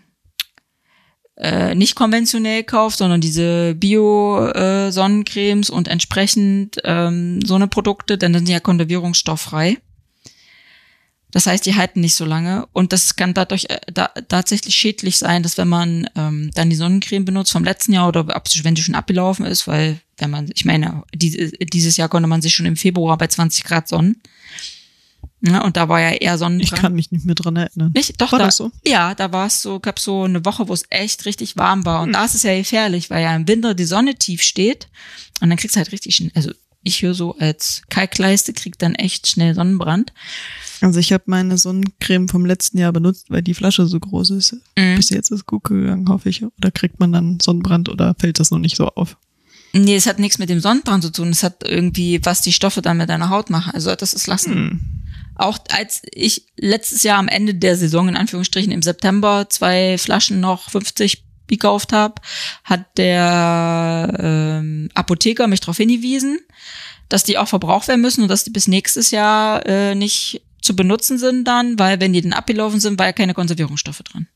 C: äh, nicht konventionell kauft, sondern diese Bio-Sonnencremes und entsprechend ähm, so eine Produkte, dann sind ja konservierungsstofffrei. Das heißt, die halten nicht so lange und das kann dadurch äh, da, tatsächlich schädlich sein, dass wenn man ähm, dann die Sonnencreme benutzt vom letzten Jahr oder ab, wenn die schon abgelaufen ist, weil wenn man, ich meine, diese, dieses Jahr konnte man sich schon im Februar bei 20 Grad sonnen. Ja, und da war ja eher
B: Ich
C: Sonnenbrand.
B: kann mich nicht mehr dran erinnern.
C: Nicht? Doch,
B: War
C: da,
B: das so?
C: Ja, da war es so, gab so eine Woche, wo es echt richtig warm war. Und da ist es ja gefährlich, weil ja im Winter die Sonne tief steht und dann kriegst du halt richtig schnell, also ich höre so als Kalkleiste kriegt dann echt schnell Sonnenbrand.
B: Also ich habe meine Sonnencreme vom letzten Jahr benutzt, weil die Flasche so groß ist.
C: Mhm.
B: Bis jetzt ist gut gegangen, hoffe ich. Oder kriegt man dann Sonnenbrand oder fällt das noch nicht so auf?
C: Nee, es hat nichts mit dem Sonnenbrand zu tun. Es hat irgendwie, was die Stoffe dann mit deiner Haut machen. Also das ist lassen.
B: Hm.
C: Auch als ich letztes Jahr am Ende der Saison, in Anführungsstrichen im September, zwei Flaschen noch 50 gekauft habe, hat der ähm, Apotheker mich darauf hingewiesen, dass die auch verbraucht werden müssen und dass die bis nächstes Jahr äh, nicht zu benutzen sind dann, weil wenn die dann abgelaufen sind, war ja keine Konservierungsstoffe drin.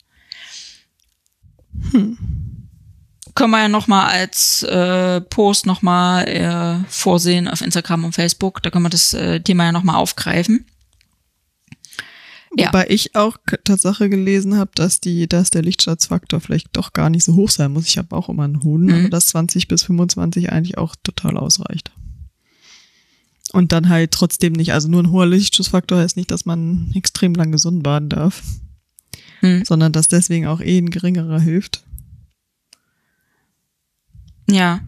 C: Können wir ja nochmal als äh, Post nochmal äh, vorsehen auf Instagram und Facebook. Da können wir das äh, Thema ja nochmal aufgreifen. Ja.
B: Wobei ich auch Tatsache gelesen habe, dass die, dass der Lichtschutzfaktor vielleicht doch gar nicht so hoch sein muss. Ich habe auch immer einen hohen,
C: Mhm.
B: aber dass 20 bis 25 eigentlich auch total ausreicht. Und dann halt trotzdem nicht, also nur ein hoher Lichtschutzfaktor heißt nicht, dass man extrem lange Sonnenbaden darf,
C: Hm.
B: sondern dass deswegen auch eh ein geringerer hilft.
C: Ja.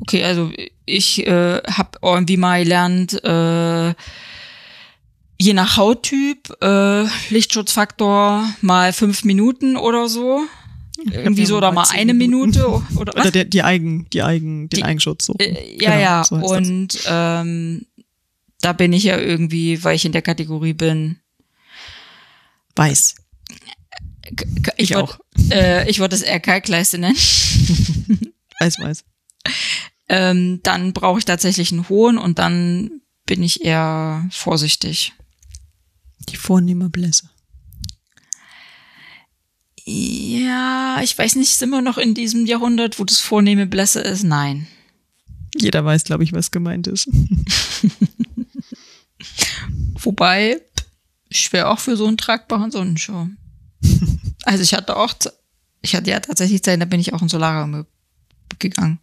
C: Okay, also ich äh, habe irgendwie mal gelernt, äh, je nach Hauttyp, äh, Lichtschutzfaktor mal fünf Minuten oder so. Irgendwie so, oder mal eine Minute oder
B: Oder
C: was?
B: der, die Eigen, die Eigen, den
C: Die-
B: Eigenschutz so.
C: Äh, ja,
B: Genau,
C: ja.
B: so das.
C: und ähm, da bin ich ja irgendwie, weil ich in der Kategorie bin.
B: Weiß.
C: Ich,
B: Ich
C: würd-
B: auch.
C: Äh, ich würde es eher Kalkleiste nennen. (laughs)
B: Weiß, weiß.
C: Ähm, dann brauche ich tatsächlich einen hohen und dann bin ich eher vorsichtig.
B: Die vornehme Blässe.
C: Ja, ich weiß nicht, sind wir noch in diesem Jahrhundert, wo das vornehme Blässe ist? Nein.
B: Jeder weiß, glaube ich, was gemeint ist. (laughs)
C: Wobei, ich wäre auch für so einen tragbaren Sonnenschirm. (laughs) Also ich hatte auch, ich hatte ja tatsächlich Zeit, da bin ich auch in Solarium gegangen.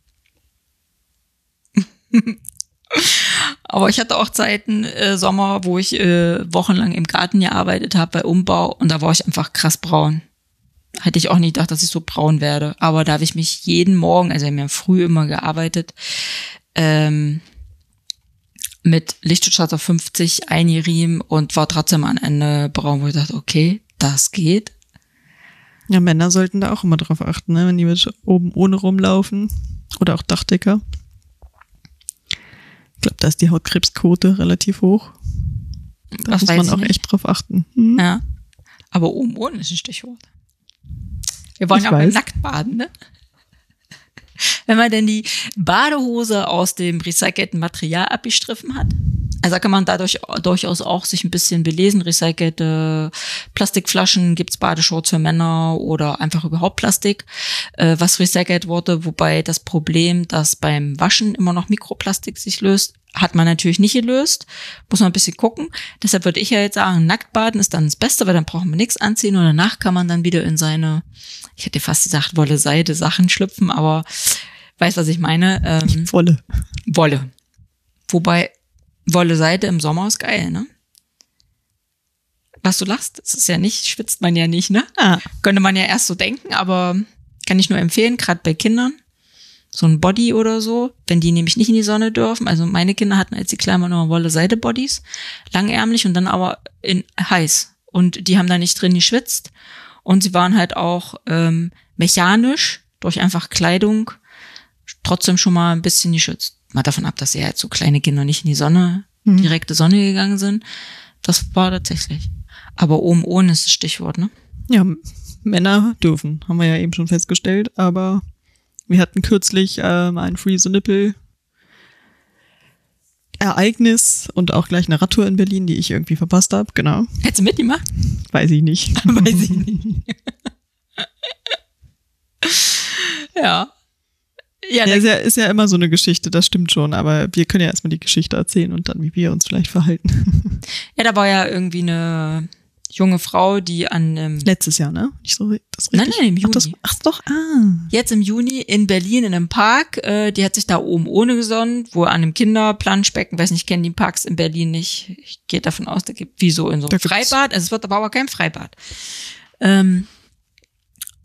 C: Aber ich hatte auch Zeiten, äh, Sommer, wo ich äh, wochenlang im Garten gearbeitet habe bei Umbau und da war ich einfach krass braun. Hätte ich auch nicht gedacht, dass ich so braun werde. Aber da habe ich mich jeden Morgen, also wir haben früh immer gearbeitet, ähm, mit Lichtschutz auf 50 eingerieben und war trotzdem am Ende braun, wo ich dachte, okay, das geht.
B: Ja, Männer sollten da auch immer drauf achten, ne? wenn die mit oben ohne rumlaufen. Oder auch Dachdecker. Ich glaube, da ist die Hautkrebsquote relativ hoch. Da
C: Das
B: muss man auch
C: nicht.
B: echt drauf achten. Hm?
C: Ja. Aber oben ohne ist ein Stichwort. Wir wollen
B: Ich
C: ja auch
B: weiß.
C: nackt baden, ne? Wenn man denn die Badehose aus dem recycelten Material abgestriffen hat. Also kann man dadurch durchaus auch sich ein bisschen belesen. Recycelte Plastikflaschen gibt's Badeshorts für Männer oder einfach überhaupt Plastik, äh, was recycelt wurde. Wobei das Problem, dass beim Waschen immer noch Mikroplastik sich löst, hat man natürlich nicht gelöst. Muss man ein bisschen gucken. Deshalb würde ich ja jetzt sagen, Nacktbaden ist dann das Beste, weil dann braucht man nichts anziehen und danach kann man dann wieder in seine, ich hätte fast gesagt, Wolle, Seide, Sachen schlüpfen, aber weiß, was ich meine. Ähm, (laughs)
B: Volle.
C: Wolle. Wobei Wolle Seide im Sommer ist geil, ne? Was du lachst, das ist ja nicht, schwitzt man ja nicht, ne?
B: Ah.
C: Könnte man ja erst so denken, aber kann ich nur empfehlen, gerade bei Kindern. So ein Body oder so, wenn die nämlich nicht in die Sonne dürfen. Also meine Kinder hatten, als sie klein waren, nur Wolle Seide Bodies, langärmlich und dann aber in heiß. Und die haben da nicht drin geschwitzt. Und sie waren halt auch ähm, mechanisch durch einfach Kleidung trotzdem schon mal ein bisschen geschützt. Mal davon ab, dass sie halt so kleine Kinder nicht in die Sonne,
B: Mhm.
C: direkte Sonne gegangen sind. Das war tatsächlich. Aber oben ohne ist das Stichwort, ne?
B: Ja, Männer dürfen, haben wir ja eben schon festgestellt, aber wir hatten kürzlich ähm, ein Free the Nipple Ereignis und auch gleich eine Radtour in Berlin, die ich irgendwie verpasst habe. Genau,
C: Hättest du mitgemacht?
B: weiß ich nicht. (laughs)
C: Weiß ich nicht. (laughs) ja. Ja,
B: Ja, ist, ja, ist ja immer so eine Geschichte, das stimmt schon, aber wir können ja erstmal die Geschichte erzählen und dann, wie wir uns vielleicht verhalten. (laughs)
C: ja, da war ja irgendwie eine junge Frau, die an ähm,
B: Letztes Jahr, ne? Nicht so das
C: Nein,
B: richtig?
C: nein, im
B: Ach, das,
C: Juni.
B: ach doch, ah.
C: jetzt im Juni in Berlin in einem Park, äh, die hat sich da oben ohne gesonnen, wo an einem Kinderplanschbecken, weiß nicht, kennen die Parks in Berlin nicht. Ich gehe davon aus, da gibt wie so in so einem Freibad, also es wird aber aber kein Freibad. Ähm,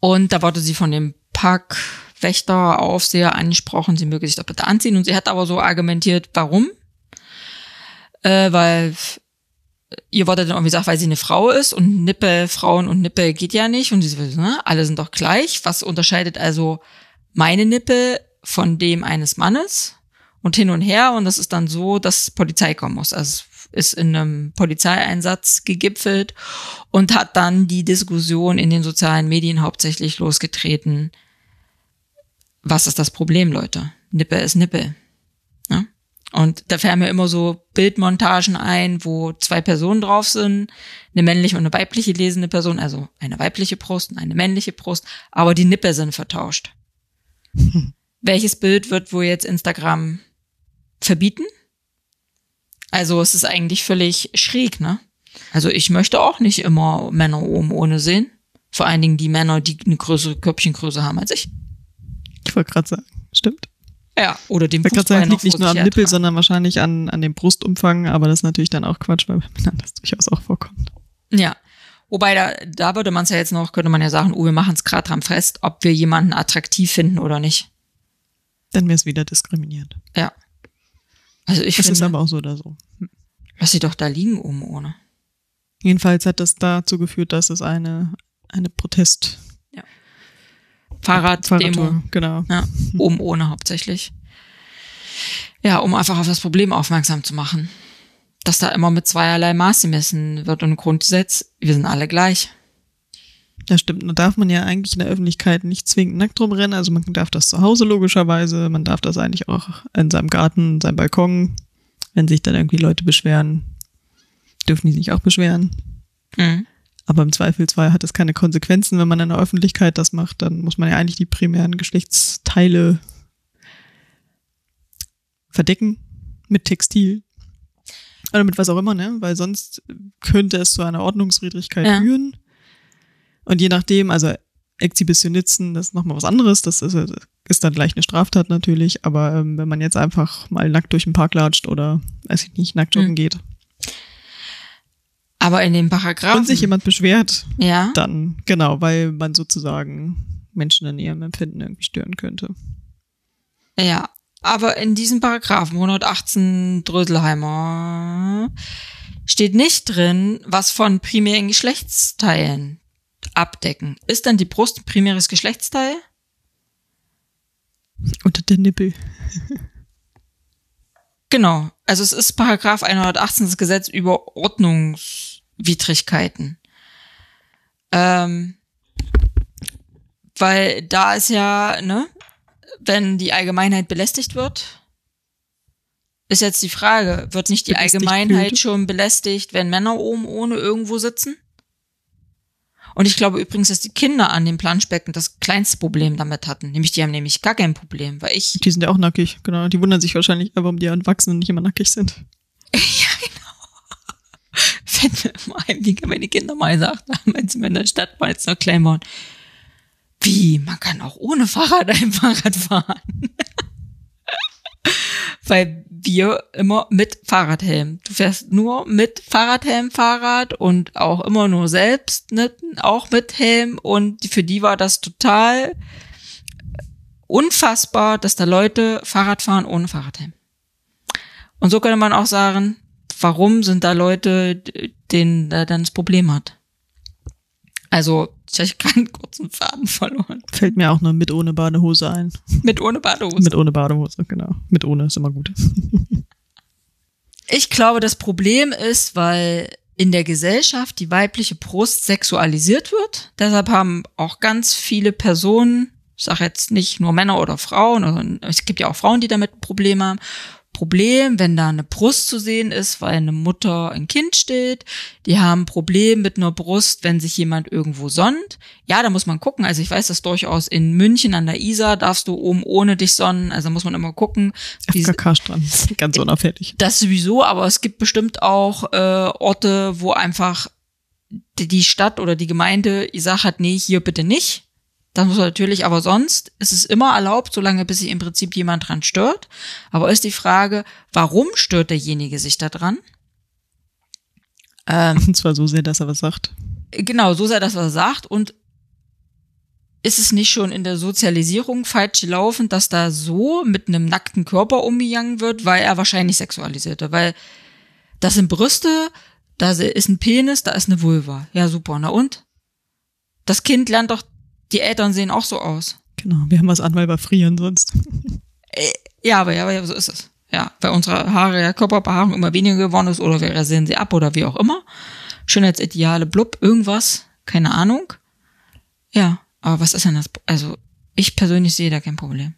C: und da wurde sie von dem Parkwächter, Aufseher angesprochen, sie möge sich doch bitte anziehen. Und sie hat aber so argumentiert, warum? Äh, weil ihr wurde dann irgendwie gesagt, weil sie eine Frau ist und Nippel, Frauen und Nippel geht ja nicht. Und sie ne, alle sind doch gleich. Was unterscheidet also meine Nippel von dem eines Mannes? Und hin und her. Und das ist dann so, dass Polizei kommen muss. Also ist in einem Polizeieinsatz gegipfelt und hat dann die Diskussion in den sozialen Medien hauptsächlich losgetreten. Was ist das Problem, Leute? Nippel ist Nippel. Und da fällen mir immer so Bildmontagen ein, wo zwei Personen drauf sind, eine männliche und eine weibliche lesende Person, also eine weibliche Brust und eine männliche Brust, aber die Nippel sind vertauscht. (laughs) Welches Bild wird wohl jetzt Instagram verbieten? Also es ist eigentlich völlig schräg, ne? Also ich möchte auch nicht immer Männer oben ohne sehen. Vor allen Dingen die Männer, die eine größere Köpfchengröße haben als ich.
B: Ich wollte gerade sagen, stimmt.
C: Ja, oder dem
B: gerade sagen, liegt nicht nur am Nippel, sondern wahrscheinlich an, an dem Brustumfang, aber das ist natürlich dann auch Quatsch, weil bei (laughs) Männern das durchaus auch vorkommt.
C: Ja. Wobei da, da würde man es ja jetzt noch, könnte man ja sagen, oh, wir machen es gerade dran fest, ob wir jemanden attraktiv finden oder nicht.
B: Dann wäre es wieder diskriminierend.
C: Ja. Also ich
B: Das ist
C: finde,
B: aber auch so oder so.
C: lass sie doch da liegen oben ohne.
B: Jedenfalls hat das dazu geführt, dass es eine, eine Protest
C: Fahrrad, Demo,
B: Fahrradtour, genau.
C: ja, oben ohne hauptsächlich. Ja, um einfach auf das Problem aufmerksam zu machen. Dass da immer mit zweierlei Maß gemessen wird und Grundgesetz, wir sind alle gleich.
B: Das stimmt. Da darf man ja eigentlich in der Öffentlichkeit nicht zwingend nackt rumrennen. Also man darf das zu Hause logischerweise. Man darf das eigentlich auch in seinem Garten, in seinem Balkon. Wenn sich dann irgendwie Leute beschweren, dürfen die sich auch beschweren.
C: Mhm.
B: Aber im Zweifelsfall hat es keine Konsequenzen, wenn man in der Öffentlichkeit das macht. Dann muss man ja eigentlich die primären Geschlechtsteile verdecken mit Textil. Oder mit was auch immer, ne? Weil sonst könnte es zu einer Ordnungswidrigkeit
C: Ja.
B: führen. Und je nachdem, also Exhibitionisten, das ist nochmal was anderes. Das ist, ist dann gleich eine Straftat natürlich. Aber ähm, wenn man jetzt einfach mal nackt durch den Park latscht oder, weiß ich nicht, nackt joggen
C: Mhm.
B: geht
C: Aber in den Paragraphen.
B: und sich jemand beschwert,
C: ja.
B: dann, genau, weil man sozusagen Menschen in ihrem Empfinden irgendwie stören könnte.
C: Ja, aber in diesem Paragraphen 118 Dröselheimer steht nicht drin, was von primären Geschlechtsteilen abdecken. Ist dann die Brust ein primäres Geschlechtsteil?
B: Unter der Nippel.
C: Genau. Also es ist Paragraph 118 das Gesetz über Ordnungswidrigkeiten. Ähm, weil da ist ja, ne, wenn die Allgemeinheit belästigt wird, ist jetzt die Frage, wird nicht die
B: Belästigt
C: Allgemeinheit schon belästigt, wenn Männer oben ohne irgendwo sitzen? Und ich glaube übrigens, dass die Kinder an dem Planschbecken das kleinste Problem damit hatten. Nämlich, die haben nämlich gar kein Problem, weil ich
B: Die sind ja auch nackig, genau. Die wundern sich wahrscheinlich, warum die Erwachsenen nicht immer nackig sind. (laughs)
C: immer ein, wie meine Kinder mal gesagt haben, wenn sie mir in der Stadt waren, jetzt noch klein waren. Wie, man kann auch ohne Fahrrad ein Fahrrad fahren. (laughs) Weil wir immer mit Fahrradhelm. Du fährst nur mit Fahrradhelm Fahrrad und auch immer nur selbst, ne, auch mit Helm und für die war das total unfassbar, dass da Leute Fahrrad fahren ohne Fahrradhelm. Und so könnte man auch sagen, warum sind da Leute, denen da dann das Problem hat? Also, ich habe gerade einen kurzen Faden verloren.
B: Fällt mir auch nur mit ohne Badehose ein.
C: Mit ohne Badehose.
B: Mit ohne Badehose, genau. Mit ohne ist immer gut.
C: Ich glaube, das Problem ist, weil in der Gesellschaft die weibliche Brust sexualisiert wird. Deshalb haben auch ganz viele Personen, ich sage jetzt nicht nur Männer oder Frauen, es gibt ja auch Frauen, die damit Probleme haben, Problem, wenn da eine Brust zu sehen ist, weil eine Mutter ein Kind steht. Die haben ein Problem mit einer Brust, wenn sich jemand irgendwo sonnt. Ja, da muss man gucken. Also ich weiß das durchaus in München an der Isar darfst du oben ohne dich sonnen. Also muss man immer gucken.
B: FKK-Strand, (laughs) ganz unauffällig.
C: Das sowieso, aber es gibt bestimmt auch äh, Orte, wo einfach die Stadt oder die Gemeinde gesagt hat, nee, hier bitte nicht. Das muss natürlich, aber sonst ist es immer erlaubt, solange bis sich im Prinzip jemand dran stört. Aber ist die Frage, warum stört derjenige sich da dran?
B: Ähm, und zwar so sehr, dass er was sagt.
C: Genau, so sehr, dass er was sagt. Und ist es nicht schon in der Sozialisierung falsch laufend, dass da so mit einem nackten Körper umgegangen wird, weil er wahrscheinlich sexualisierte? Weil das sind Brüste, da ist ein Penis, da ist eine Vulva. Ja, super. Na und? Das Kind lernt doch die Eltern sehen auch so aus.
B: Genau, wir haben was an, weil wir frieren sonst.
C: Äh, ja, aber ja, aber so ist es. Ja, weil unsere Haare ja Körperbehaarung immer weniger geworden ist oder wir rasieren sie ab oder wie auch immer. Schönheitsideale, blub, irgendwas, keine Ahnung. Ja, aber was ist denn das? Also, ich persönlich sehe da kein Problem.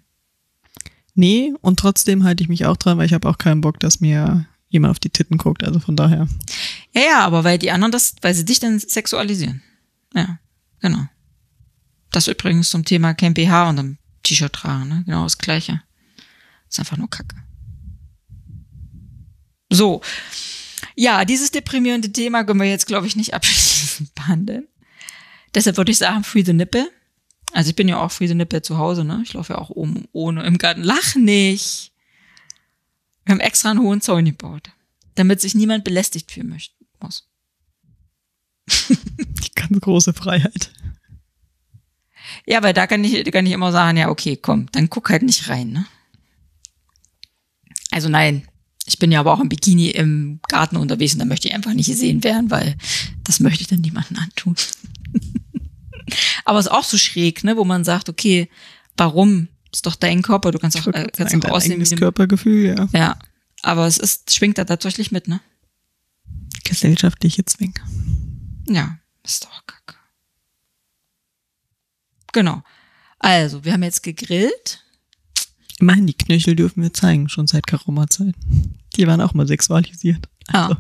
B: Nee, und trotzdem halte ich mich auch dran, weil ich habe auch keinen Bock, dass mir jemand auf die Titten guckt, also von daher.
C: Ja, ja, aber weil die anderen das, weil sie dich dann sexualisieren. Ja, genau. Das übrigens zum Thema kein BH und ein T-Shirt tragen, ne? Genau das gleiche. ist einfach nur Kacke. So. Ja, dieses deprimierende Thema können wir jetzt, glaube ich, nicht abschließend (laughs) behandeln. Deshalb würde ich sagen, Free the Nipple. Also ich bin ja auch Free the Nipple zu Hause, ne? Ich laufe ja auch oben ohne im Garten. Lach nicht! Wir haben extra einen hohen Zaun gebaut, damit sich niemand belästigt fühlen muss. (laughs)
B: Die ganz große Freiheit.
C: Ja, weil da kann ich, kann ich immer sagen, ja, okay, komm, dann guck halt nicht rein, ne? Also nein, ich bin ja aber auch im Bikini im Garten unterwegs und da möchte ich einfach nicht gesehen werden, weil das möchte ich dann niemandem antun. (laughs) aber es ist auch so schräg, ne, wo man sagt, okay, warum? Ist doch dein Körper, du kannst auch, äh, kannst
B: auch aussehen wie Körpergefühl, ja.
C: Ja, aber es ist schwingt da tatsächlich mit, ne?
B: Gesellschaftliche Zwing.
C: Ja, ist doch kacke. Genau. Also, wir haben jetzt gegrillt.
B: Immerhin, die Knöchel dürfen wir zeigen, schon seit geraumer Zeit. Die waren auch mal sexualisiert.
C: Ah. Also.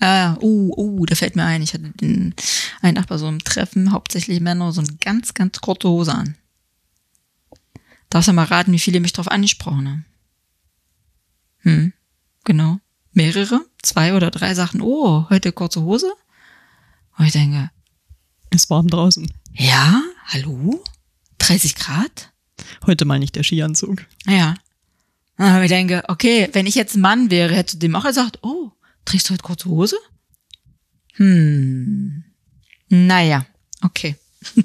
C: Ah, uh, uh, da fällt mir ein, ich hatte den, einen Nachbar so im Treffen, hauptsächlich Männer, so eine ganz, ganz kurze Hose an. Darfst du mal raten, wie viele mich drauf angesprochen haben? Hm, genau. Mehrere? Zwei oder drei Sachen, oh, heute kurze Hose? Und ich denke.
B: Es warm draußen.
C: Ja, hallo? 30 Grad?
B: Heute mal nicht der Skianzug.
C: Ja. Aber ich denke, okay, wenn ich jetzt ein Mann wäre, hätte dem auch gesagt, oh, trägst du heute kurze Hose? Hm. Naja, okay. (laughs)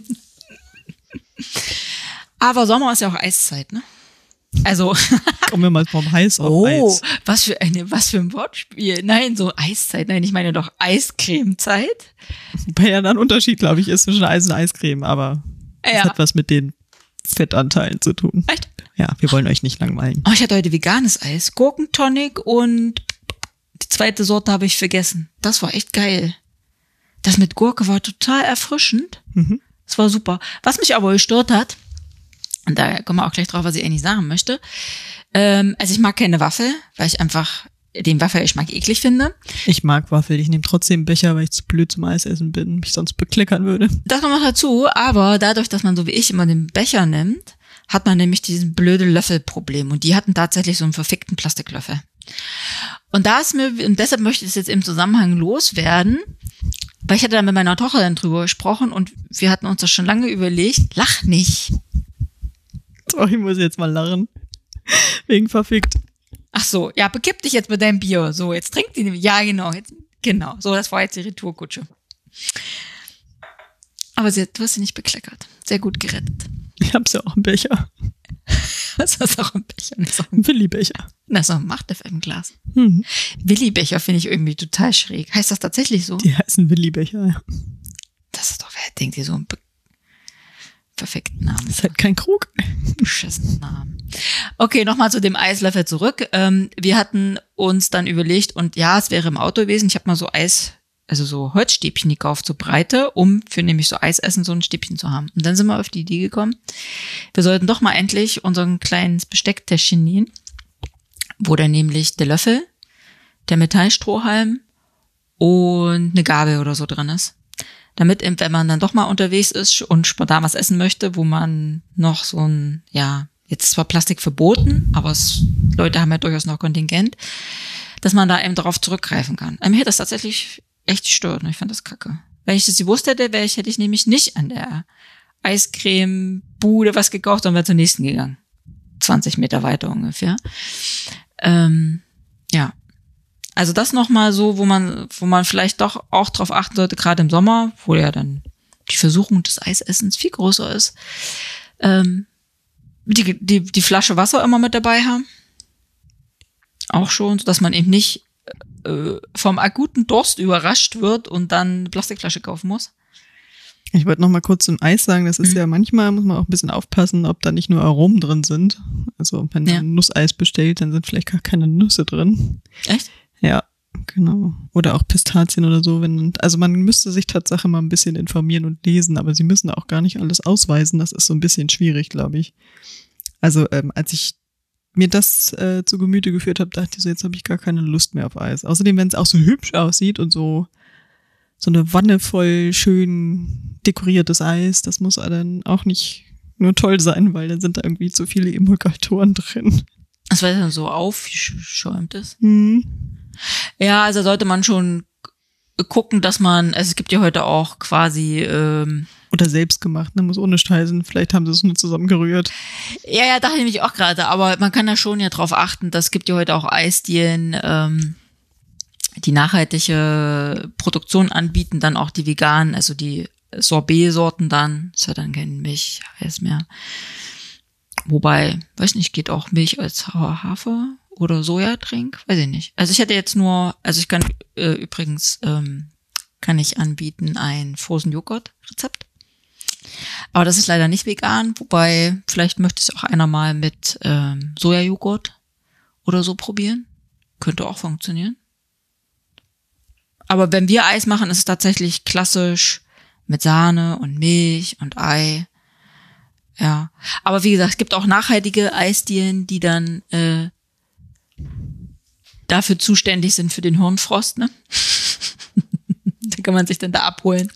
C: Aber Sommer ist ja auch Eiszeit, ne? Also. (laughs)
B: Kommen wir mal vom Heiß auf
C: oh,
B: Eis.
C: was für eine, was für ein Wortspiel. Nein, so Eiszeit. Nein, ich meine doch Eiscremezeit.
B: Wobei ja dann ein Unterschied, glaube ich, ist zwischen Eis und Eiscreme, aber das ja. hat was mit den Fettanteilen zu tun.
C: Echt?
B: Ja, wir wollen euch nicht langweilen.
C: Oh, ich hatte heute veganes Eis. Gurkentonic und die zweite Sorte habe ich vergessen. Das war echt geil. Das mit Gurke war total erfrischend. Mhm. Das war super. Was mich aber gestört hat, und da kommen wir auch gleich drauf, was ich eigentlich sagen möchte. Ähm, also ich mag keine Waffel, weil ich einfach den Waffelgeschmack eklig finde.
B: Ich mag Waffel, ich nehme trotzdem Becher, weil ich zu blöd zum Eisessen bin, mich sonst bekleckern würde.
C: Das noch dazu, aber dadurch, dass man so wie ich immer den Becher nimmt, hat man nämlich diesen blöde Löffelproblem und die hatten tatsächlich so einen verfickten Plastiklöffel. Und da ist mir, und deshalb möchte ich es jetzt im Zusammenhang loswerden, weil ich hatte da mit meiner Tochter dann drüber gesprochen und wir hatten uns das schon lange überlegt, lach nicht.
B: Oh, ich muss jetzt mal lachen. Wegen verfickt.
C: Ach so, ja, bekipp dich jetzt mit deinem Bier. So, jetzt trinkt die. Ja, genau. Jetzt, genau. So, das war jetzt die Retourkutsche. Aber sie, du hast sie nicht bekleckert. Sehr gut gerettet.
B: Ich hab's ja auch im Becher. (laughs)
C: Was hast du auch im Becher? Das ist auch
B: Ein Willi-Becher.
C: Das ist auch ein Macht-FM-Glas.
B: Hm.
C: Willi-Becher finde ich irgendwie total schräg. Heißt das tatsächlich so?
B: Die heißen Willi-Becher, ja.
C: Das ist doch, wer denkt dir so einen perfekten Namen?
B: Das ist halt kein Krug.
C: Beschissenen Namen. Okay, nochmal zu dem Eislöffel zurück. Ähm, wir hatten uns dann überlegt, und ja, es wäre im Auto gewesen, ich habe mal so Eis, also so Holzstäbchen gekauft, so breite, um für nämlich so Eisessen so ein Stäbchen zu haben. Und dann sind wir auf die Idee gekommen, wir sollten doch mal endlich unseren kleines Bestecktäschchen nähen, wo dann nämlich der Löffel, der Metallstrohhalm und eine Gabel oder so drin ist. Damit, eben, wenn man dann doch mal unterwegs ist und spontan was essen möchte, wo man noch so ein, ja, jetzt zwar Plastik verboten, aber es, Leute haben ja durchaus noch Kontingent, dass man da eben darauf zurückgreifen kann. Mir hätte das tatsächlich echt gestört und ich fand das kacke. Wenn ich das gewusst hätte, wäre ich, hätte ich nämlich nicht an der Eiscreme-Bude was gekauft, sondern wäre zur nächsten gegangen. 20 Meter weiter ungefähr. Ähm, ja. Also das nochmal so, wo man, wo man vielleicht doch auch drauf achten sollte, gerade im Sommer, wo ja dann die Versuchung des Eisessens viel größer ist. Ähm, die, die, die Flasche Wasser immer mit dabei haben. Auch schon, so dass man eben nicht äh, vom akuten Durst überrascht wird und dann eine Plastikflasche kaufen muss.
B: Ich wollte noch mal kurz zum Eis sagen, das ist
C: Mhm.
B: ja manchmal, muss man auch ein bisschen aufpassen, ob da nicht nur Aromen drin sind. Also wenn
C: Ja.
B: man Nusseis bestellt, dann sind vielleicht gar keine Nüsse drin.
C: Echt?
B: Ja, genau. Oder auch Pistazien oder so. Wenn, also man müsste sich Tatsache mal ein bisschen informieren und lesen, aber sie müssen auch gar nicht alles ausweisen. Das ist so ein bisschen schwierig, glaube ich. Also ähm, als ich mir das äh, zu Gemüte geführt habe, dachte ich so, jetzt habe ich gar keine Lust mehr auf Eis. Außerdem, wenn es auch so hübsch aussieht und so so eine Wanne voll schön dekoriertes Eis, das muss dann auch nicht nur toll sein, weil dann sind da irgendwie zu viele Emulgatoren drin.
C: Das weil es dann so aufgeschäumt ist.
B: Hm.
C: Ja, also sollte man schon gucken, dass man, also es gibt ja heute auch quasi, ähm,
B: Oder selbst gemacht, ne? Muss ohne heißen. Vielleicht haben sie es nur zusammengerührt.
C: ja, ja, dachte ich mich auch gerade, aber man kann da schon ja drauf achten, das gibt ja heute auch Eisdielen, ähm, die nachhaltige Produktion anbieten, dann auch die veganen, also die Sorbet-Sorten dann, ist ja dann kein Milcheis mehr. Wobei, weiß nicht, geht auch Milch als Ha- Hafer oder Sojatrink? Weiß ich nicht. Also ich hätte jetzt nur, also ich kann äh, übrigens, ähm, kann ich anbieten ein Frozen Joghurt Rezept. Aber das ist leider nicht vegan, wobei vielleicht möchte es auch einer mal mit ähm, Sojajoghurt oder so probieren. Könnte auch funktionieren. Aber wenn wir Eis machen, ist es tatsächlich klassisch mit Sahne und Milch und Ei. Ja. Aber wie gesagt, es gibt auch nachhaltige Eisdielen, die dann äh, dafür zuständig sind für den Hirnfrost, ne? (laughs) da kann man sich dann da abholen.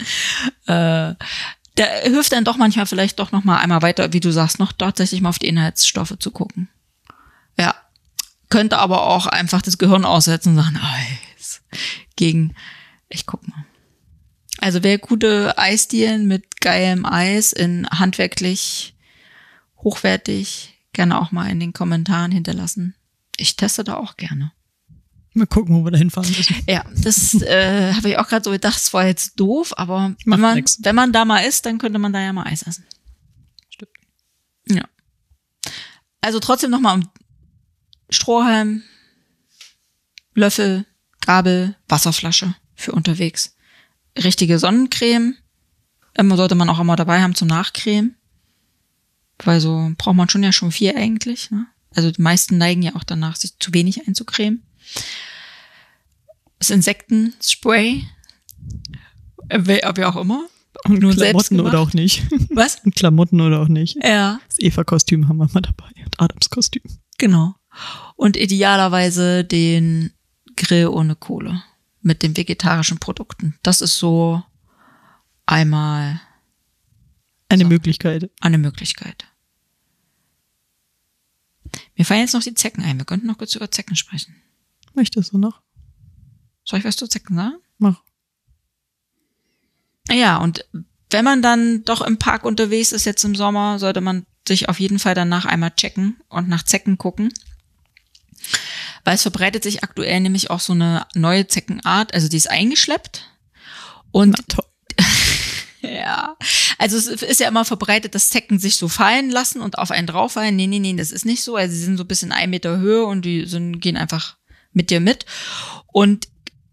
C: Äh, da hilft dann doch manchmal vielleicht doch noch mal einmal weiter, wie du sagst, noch tatsächlich mal auf die Inhaltsstoffe zu gucken. Ja. Könnte aber auch einfach das Gehirn aussetzen und sagen, Eis. Gegen, ich guck mal. Also wer gute Eisdielen mit geilem Eis in handwerklich hochwertig, gerne auch mal in den Kommentaren hinterlassen. Ich teste da auch gerne.
B: Mal gucken, wo wir da hinfahren müssen.
C: Ja, das äh, (laughs) habe ich auch gerade so gedacht, das war jetzt doof, aber
B: Macht
C: wenn man,
B: nix.
C: wenn man da mal ist, dann könnte man da ja mal Eis essen.
B: Stimmt.
C: Ja. Also trotzdem nochmal um Strohhalm, Löffel, Gabel, Wasserflasche für unterwegs. Richtige Sonnencreme ähm, sollte man auch immer dabei haben zum Nachcremen. Weil so braucht man schon ja schon vier eigentlich. Ne? Also die meisten neigen ja auch danach, sich zu wenig einzucremen. Das Insektenspray, äh, wer, wer auch immer.
B: Und
C: Nur selbst
B: Klamotten oder auch nicht.
C: Was?
B: Und (laughs) Klamotten oder auch nicht.
C: Ja,
B: Das Eva-Kostüm haben wir mal dabei. Und Adams Kostüm.
C: genau. Und idealerweise den Grill ohne Kohle mit den vegetarischen Produkten. Das ist so einmal
B: Eine
C: So.
B: Möglichkeit.
C: eine Möglichkeit. Mir fallen jetzt noch die Zecken ein. Wir könnten noch kurz über Zecken sprechen.
B: Möchtest du noch?
C: Soll ich was zu Zecken sagen?
B: Mach.
C: Ja, und wenn man dann doch im Park unterwegs ist jetzt im Sommer, sollte man sich auf jeden Fall danach einmal checken und nach Zecken gucken. weil es verbreitet sich aktuell nämlich auch so eine neue Zeckenart, also die ist eingeschleppt. Und ja, also es ist ja immer verbreitet, dass Zecken sich so fallen lassen und auf einen drauffallen. Nee, nee, nee, das ist nicht so. Also sie sind so ein bisschen ein Meter Höhe und die sind, gehen einfach mit dir mit. Und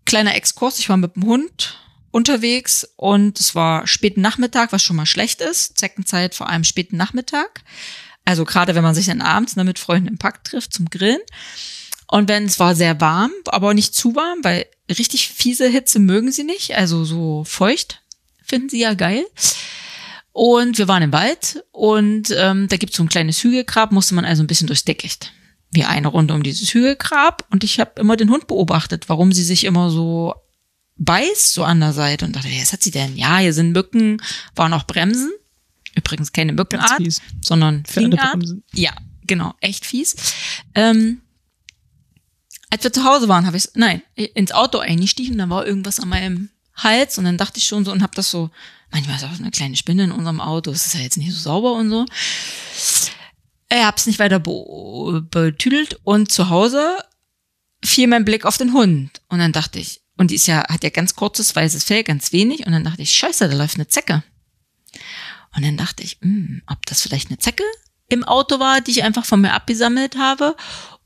C: kleiner Exkurs, ich war mit dem Hund unterwegs und es war späten Nachmittag, was schon mal schlecht ist. Zeckenzeit vor allem späten Nachmittag. Also gerade wenn man sich dann abends ne, mit Freunden im Park trifft zum Grillen. Und wenn es war sehr warm, aber nicht zu warm, weil richtig fiese Hitze mögen sie nicht, also so feucht finden sie ja geil. Und wir waren im Wald und ähm, da gibt's so ein kleines Hügelgrab, musste man also ein bisschen durchs Dickicht. Wir eine Runde um dieses Hügelgrab und ich habe immer den Hund beobachtet, warum sie sich immer so beißt, so an der Seite und dachte, was hat sie denn? Ja, hier sind Mücken, waren auch Bremsen. Übrigens keine Mückenart, sondern Fliegenart. Ja, genau, echt fies. Ähm, als wir zu Hause waren, habe ich nein ins Auto eingestiegen, da war irgendwas an meinem Hals und dann dachte ich schon so und habe das so manchmal ist auch eine kleine Spinne in unserem Auto, es ist ja jetzt nicht so sauber und so. Ich hab's nicht weiter betüdelt und zu Hause fiel mein Blick auf den Hund und dann dachte ich und die ist ja hat ja ganz kurzes weißes Fell, ganz wenig und dann dachte ich Scheiße, da läuft eine Zecke. Und dann dachte ich, mh, hm, ob das vielleicht eine Zecke im Auto war, die ich einfach von mir abgesammelt habe.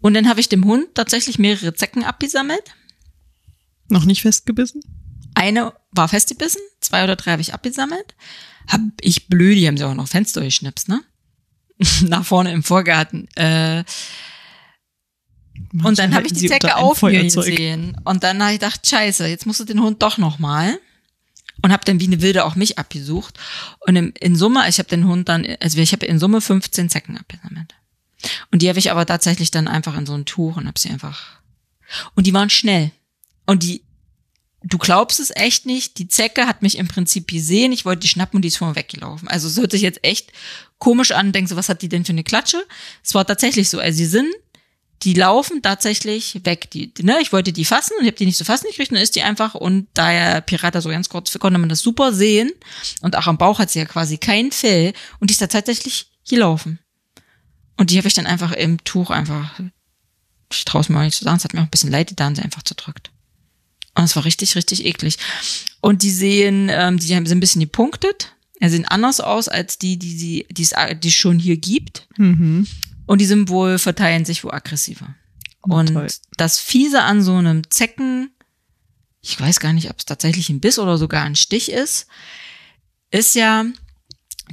C: Und dann habe ich dem Hund tatsächlich mehrere Zecken abgesammelt.
B: Noch nicht festgebissen?
C: Eine war festgebissen, zwei oder drei habe ich abgesammelt. Hab ich blöd, die haben sie auch noch Fenster geschnipst, ne? (laughs) Nach vorne im Vorgarten. Äh, und dann habe ich die Zecke auf mir gesehen. Und dann habe ich gedacht, scheiße, jetzt musst du den Hund doch noch mal und habe dann wie eine Wilde auch mich abgesucht. Und in, in Summe, ich habe den Hund dann, also ich habe in Summe 15 Zecken abgesammelt. Und die habe ich aber tatsächlich dann einfach in so ein Tuch und habe sie einfach. Und die waren schnell. Und die, du glaubst es echt nicht, die Zecke hat mich im Prinzip gesehen, ich wollte die schnappen und die ist vor mir weggelaufen. Also es hört sich jetzt echt komisch an, denkst so, was hat die denn für eine Klatsche? Es war tatsächlich so. Also sie sind die laufen tatsächlich weg. Die, ne, ich wollte die fassen und ich habe die nicht zu fassen gekriegt, dann ist die einfach und da ja Pirata so ganz kurz konnte man das super sehen und auch am Bauch hat sie ja quasi kein Fell und die ist da tatsächlich hier laufen. Und die habe ich dann einfach im Tuch einfach, ich traue es mir auch nicht zu sagen, es hat mir auch ein bisschen leid, da haben sie einfach zerdrückt. Und es war richtig, richtig eklig. Und die sehen, ähm, die haben sie ein bisschen gepunktet. Er sehen anders aus als die, die sie, die es, die es schon hier gibt. Mhm. Und die sind wohl, verteilen sich wohl aggressiver. Oh, und toll. das Fiese an so einem Zecken, ich weiß gar nicht, ob es tatsächlich ein Biss oder sogar ein Stich ist, ist ja,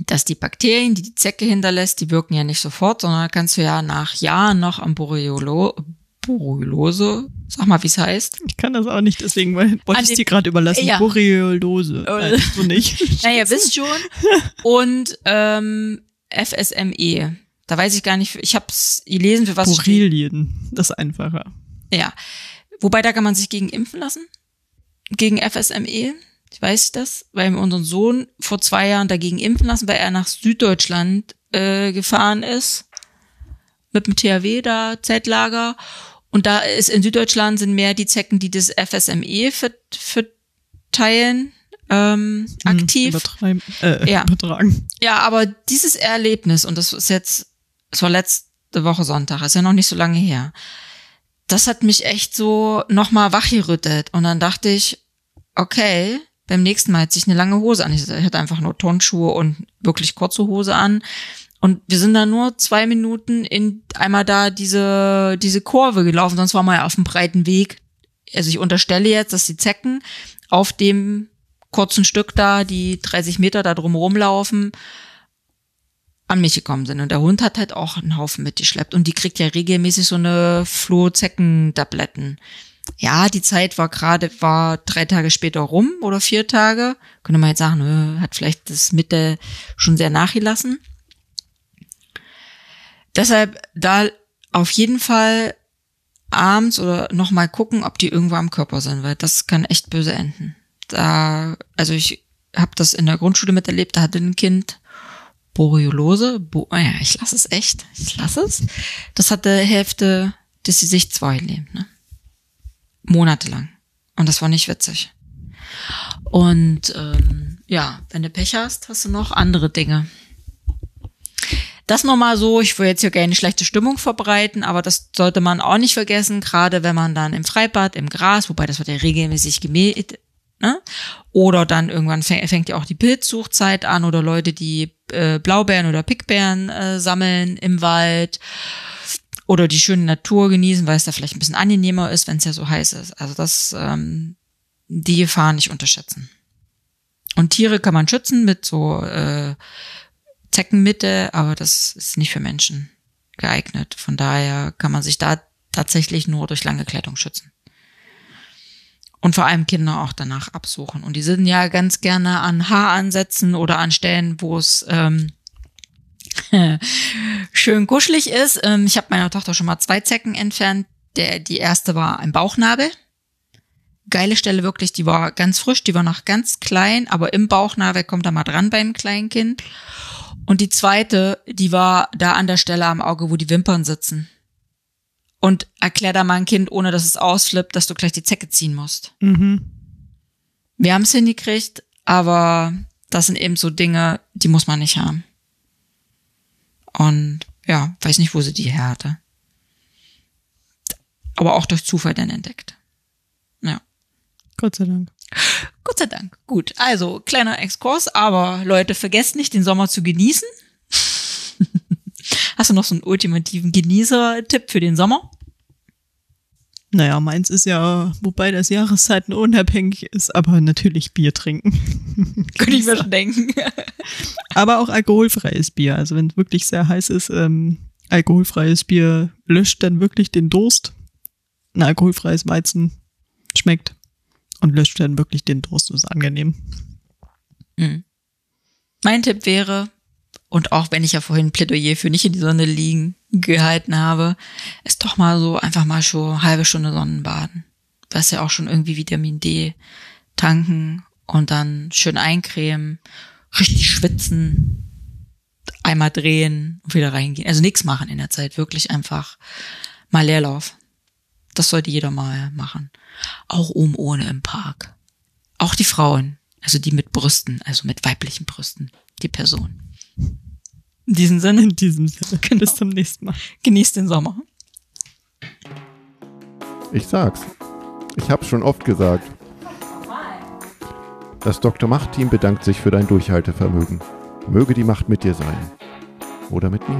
C: dass die Bakterien, die die Zecke hinterlässt, die wirken ja nicht sofort, sondern kannst du ja nach Jahren noch am Borreliolo Borreliose, sag mal, wie es heißt.
B: Ich kann das auch nicht, deswegen wollte ich es dir gerade überlassen. Ja. Borreliose. Äh,
C: du nicht. (laughs) naja, wisst schon. Und ähm, FSME. Da weiß ich gar nicht, ich habe es gelesen, für was
B: Borrelien, das ist einfacher.
C: Ja. Wobei, da kann man sich gegen impfen lassen. Gegen FSME. Ich weiß das, weil wir unseren Sohn vor zwei Jahren dagegen impfen lassen, weil er nach Süddeutschland äh, gefahren ist. Mit dem THW da, Zeltlager. Und da ist in Süddeutschland sind mehr die Zecken, die das FSME verteilen ähm, hm, aktiv.
B: Übertreiben, äh, ja. Übertragen.
C: Ja, aber dieses Erlebnis, und das ist jetzt es war letzte Woche Sonntag, ist ja noch nicht so lange her. Das hat mich echt so nochmal wachgerüttelt. Und dann dachte ich, okay, beim nächsten Mal hat sich eine lange Hose an. Ich hatte einfach nur Turnschuhe und wirklich kurze Hose an. Und wir sind da nur zwei Minuten in einmal da diese, diese Kurve gelaufen, sonst waren wir ja auf dem breiten Weg. Also ich unterstelle jetzt, dass die Zecken auf dem kurzen Stück da, die 30 Meter da drum rumlaufen, an mich gekommen sind. Und der Hund hat halt auch einen Haufen mitgeschleppt. Und die kriegt ja regelmäßig so eine Floh-Zecken-Tabletten. Ja, die Zeit war gerade, war drei Tage später rum oder vier Tage. Könnte man jetzt sagen, nö, hat vielleicht das Mitte schon sehr nachgelassen. Deshalb da auf jeden Fall abends oder nochmal gucken, ob die irgendwo am Körper sind, weil das kann echt böse enden. Da, also ich habe das in der Grundschule miterlebt, da hatte ein Kind Borreliose, Bo oh ja, ich lasse es echt, ich lasse es. Das hatte Hälfte des Gesichts vorgelebt, ne? Monatelang. Und das war nicht witzig. Und ähm, ja, wenn du Pech hast, hast du noch andere Dinge. Das nochmal so, ich will jetzt hier keine schlechte Stimmung verbreiten, aber das sollte man auch nicht vergessen, gerade wenn man dann im Freibad, im Gras, wobei das wird ja regelmäßig gemäht, ne? Oder dann irgendwann fängt ja auch die Pilzsuchzeit an oder Leute, die äh, Blaubeeren oder Pickbeeren äh, sammeln im Wald oder die schöne Natur genießen, weil es da vielleicht ein bisschen angenehmer ist, wenn es ja so heiß ist. Also das, ähm, die Gefahr nicht unterschätzen. Und Tiere kann man schützen mit so äh, Zeckenmitte, aber das ist nicht für Menschen geeignet. Von daher kann man sich da tatsächlich nur durch lange Kleidung schützen. Und vor allem Kinder auch danach absuchen. Und die sind ja ganz gerne an Haaransätzen oder an Stellen, wo es ähm, (laughs) schön kuschelig ist. Ähm, ich habe meiner Tochter schon mal zwei Zecken entfernt. Der, die erste war ein Bauchnabel. Geile Stelle wirklich, die war ganz frisch, die war noch ganz klein, aber im Bauchnabel kommt da mal dran beim kleinen Kind. Und die zweite, die war da an der Stelle am Auge, wo die Wimpern sitzen und erklär da mal ein Kind, ohne dass es ausflippt, dass du gleich die Zecke ziehen musst. Mhm. Wir haben es hingekriegt, aber das sind eben so Dinge, die muss man nicht haben. Und ja, weiß nicht, wo sie die her hatte. Aber auch durch Zufall dann entdeckt. Ja.
B: Gott sei Dank. (laughs)
C: Gott sei Dank. Gut. Also, kleiner Exkurs, aber Leute, vergesst nicht, den Sommer zu genießen. (laughs) Hast du noch so einen ultimativen Genießer-Tipp für den Sommer?
B: Naja, meins ist ja, wobei das Jahreszeiten unabhängig ist, aber natürlich Bier trinken. (laughs)
C: Könnte ich mir schon denken.
B: aber auch alkoholfreies Bier. Also wenn es wirklich sehr heiß ist, ähm, alkoholfreies Bier löscht dann wirklich den Durst. Ein alkoholfreies Weizen schmeckt und löscht dann wirklich den Durst. Das ist angenehm.
C: Mhm. Mein Tipp wäre, und auch wenn ich ja vorhin Plädoyer für nicht in die Sonne liegen gehalten habe, ist doch mal so einfach mal schon halbe Stunde Sonnenbaden. Ist ja auch schon irgendwie Vitamin D tanken und dann schön eincremen, richtig schwitzen, einmal drehen und wieder reingehen. Also nichts machen in der Zeit, wirklich einfach mal Leerlauf. Das sollte jeder mal machen. Auch oben ohne im Park. Auch die Frauen, also die mit Brüsten, also mit weiblichen Brüsten, die Person.
B: In diesem Sinne. In diesem Sinne. (laughs) Genau. Bis zum nächsten Mal.
C: Genießt den Sommer.
A: Ich sag's. Ich hab's schon oft gesagt. Das Dr. Macht-Team bedankt sich für dein Durchhaltevermögen. Möge die Macht mit dir sein. Oder mit mir.